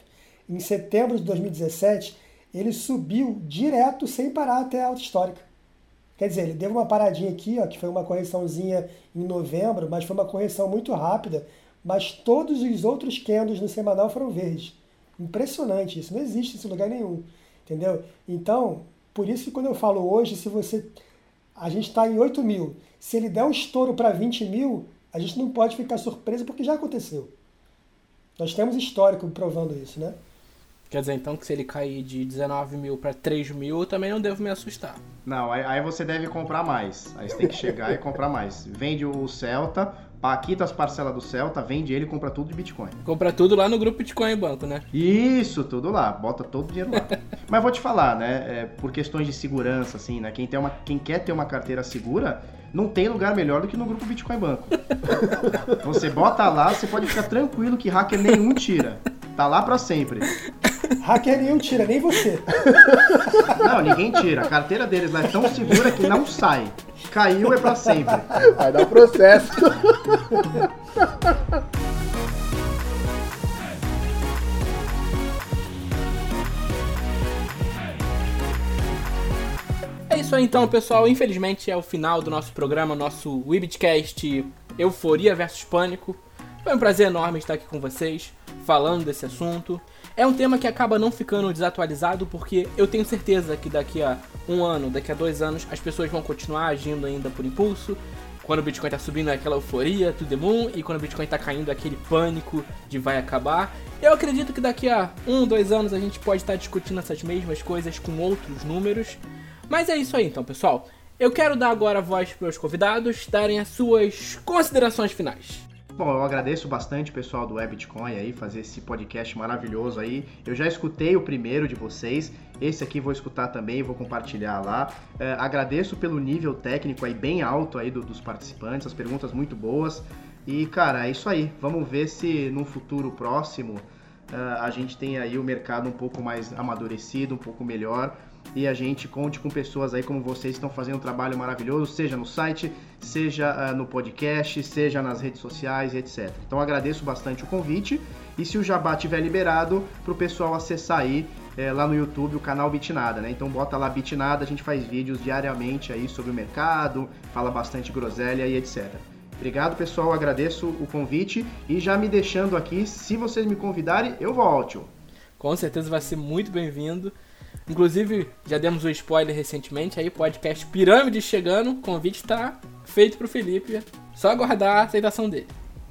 Em setembro de 2017, ele subiu direto sem parar até a alta histórica. Quer dizer, ele deu uma paradinha aqui, ó, que foi uma correçãozinha em novembro, mas foi uma correção muito rápida. Mas todos os outros candles no semanal foram verdes. Impressionante isso, não existe esse lugar nenhum. Entendeu? Então, por isso que quando eu falo hoje, se você. A gente está em 8 mil. Se ele der um estouro para 20 mil, a gente não pode ficar surpreso porque já aconteceu. Nós temos histórico provando isso, né? Quer dizer, então, que se ele cair de 19 mil para 3 mil, eu também não devo me assustar. Não, aí, aí, você deve comprar mais. Aí você tem que chegar e comprar mais. Vende o Celta, paquita as parcelas do Celta, vende ele e compra tudo de Bitcoin. Compra tudo lá no grupo Bitcoin Banco, né? Isso, tudo lá. Bota todo o dinheiro lá. Mas vou te falar, né? É, por questões de segurança, assim, né? Quem, tem uma, quem quer ter uma carteira segura, não tem lugar melhor do que no grupo Bitcoin Banco. você bota lá, você pode ficar tranquilo que hacker nenhum tira. Tá lá para sempre. Hacker nenhum tira, nem você. Não, ninguém tira. A carteira deles lá é tão segura que não sai. Caiu é para sempre. Vai dar um processo. É isso aí então, pessoal. Infelizmente é o final do nosso programa, nosso Webcast Euforia versus Pânico. Foi um prazer enorme estar aqui com vocês, falando desse assunto. É um tema que acaba não ficando desatualizado porque eu tenho certeza que daqui a um ano, daqui a dois anos, as pessoas vão continuar agindo ainda por impulso. Quando o Bitcoin tá subindo é aquela euforia, to the e quando o Bitcoin tá caindo é aquele pânico de vai acabar. Eu acredito que daqui a um, dois anos a gente pode estar discutindo essas mesmas coisas com outros números. Mas é isso aí então, pessoal. Eu quero dar agora a voz para os convidados darem as suas considerações finais. Bom, eu agradeço bastante o pessoal do Webitcoin aí, fazer esse podcast maravilhoso aí. Eu já escutei o primeiro de vocês, esse aqui vou escutar também, vou compartilhar lá. É, agradeço pelo nível técnico aí bem alto aí do, dos participantes, as perguntas muito boas. E, cara, é isso aí. Vamos ver se num futuro próximo uh, a gente tem aí o mercado um pouco mais amadurecido, um pouco melhor e a gente conte com pessoas aí como vocês estão fazendo um trabalho maravilhoso, seja no site, seja uh, no podcast, seja nas redes sociais, etc. Então agradeço bastante o convite e se o Jabá tiver liberado para o pessoal acessar aí é, lá no YouTube o canal Bitnada, né? Então bota lá Bitnada, a gente faz vídeos diariamente aí sobre o mercado, fala bastante groselha e etc. Obrigado, pessoal. Agradeço o convite e já me deixando aqui, se vocês me convidarem, eu volto. Com certeza vai ser muito bem-vindo. Inclusive, já demos um spoiler recentemente aí, podcast Pirâmide chegando. O convite está feito pro Felipe. Só aguardar a aceitação dele.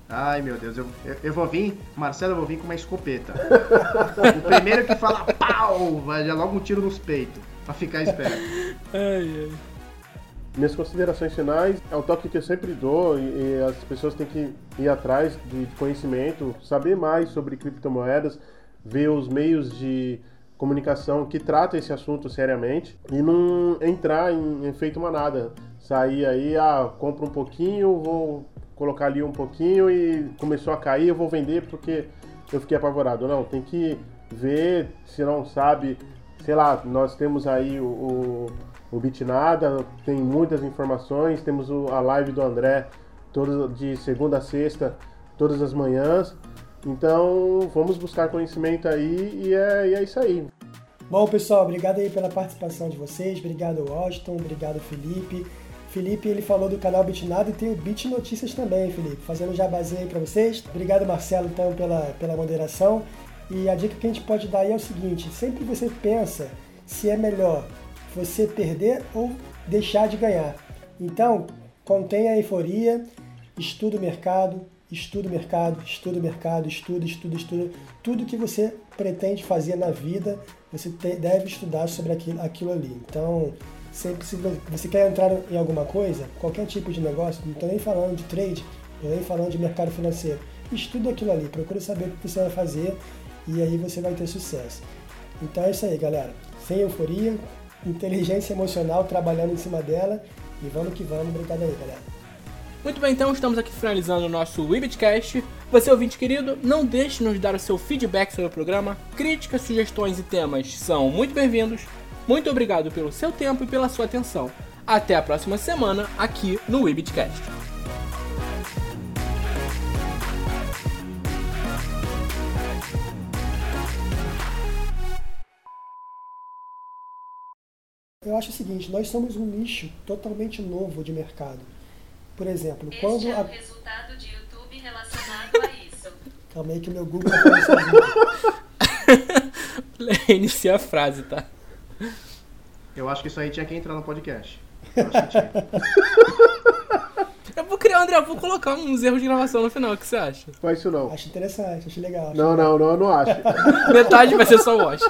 Ai meu Deus, eu, eu, eu, vou vir, Marcelo, eu vou vir com uma escopeta. o primeiro que fala pau, vai já logo um tiro nos peitos, pra ficar esperto. Ai, ai. Minhas considerações finais é um toque que eu sempre dou e, e as pessoas têm que ir atrás de, de conhecimento, saber mais sobre criptomoedas, ver os meios de comunicação que tratam esse assunto seriamente e não entrar em efeito manada. Sair aí, ah, compra um pouquinho, vou colocar ali um pouquinho e começou a cair, eu vou vender porque eu fiquei apavorado. Não, tem que ver, se não sabe, sei lá, nós temos aí o, o o Bitnada, tem muitas informações, temos a live do André toda, de segunda a sexta, todas as manhãs. Então vamos buscar conhecimento aí e é, e é isso aí. Bom, pessoal, obrigado aí pela participação de vocês, obrigado Washington, obrigado Felipe. Felipe, ele falou do canal Bitnada e tem o Bit Notícias também, Felipe, fazendo jabazinho aí para vocês. Obrigado, Marcelo, então, pela, pela moderação. E a dica que a gente pode dar aí é o seguinte, sempre você pensa se é melhor você perder ou deixar de ganhar. Então, contenha a euforia, estuda o mercado, estuda o mercado, estuda o mercado, estuda, estuda, estuda. Tudo que você pretende fazer na vida, você deve estudar sobre aquilo, aquilo ali. Então, sempre se você quer entrar em alguma coisa, qualquer tipo de negócio, não estou nem falando de trade, não nem falando de mercado financeiro, estuda aquilo ali, procure saber o que você vai fazer e aí você vai ter sucesso. Então é isso aí, galera. Sem euforia, inteligência emocional trabalhando em cima dela. E vamos que vamos, obrigado aí, galera. Muito bem, então estamos aqui finalizando o nosso Webcast. Você, ouvinte querido, não deixe de nos dar o seu feedback sobre o programa. Críticas, sugestões e temas são muito bem-vindos. Muito obrigado pelo seu tempo e pela sua atenção. Até a próxima semana aqui no Webcast. Eu acho o seguinte, nós somos um nicho totalmente novo de mercado. Por exemplo, este quando é a... o resultado de YouTube relacionado a isso. Calma aí que o meu Google tá falando Inicia a frase, tá? Eu acho que isso aí tinha que entrar no podcast. Eu acho que tinha. Eu vou criar, André, eu vou colocar uns erros de gravação no final, o que você acha? Faz isso não. Acho interessante, acho legal. Acho não, legal. não, não, eu não acho. Metade vai ser só wash.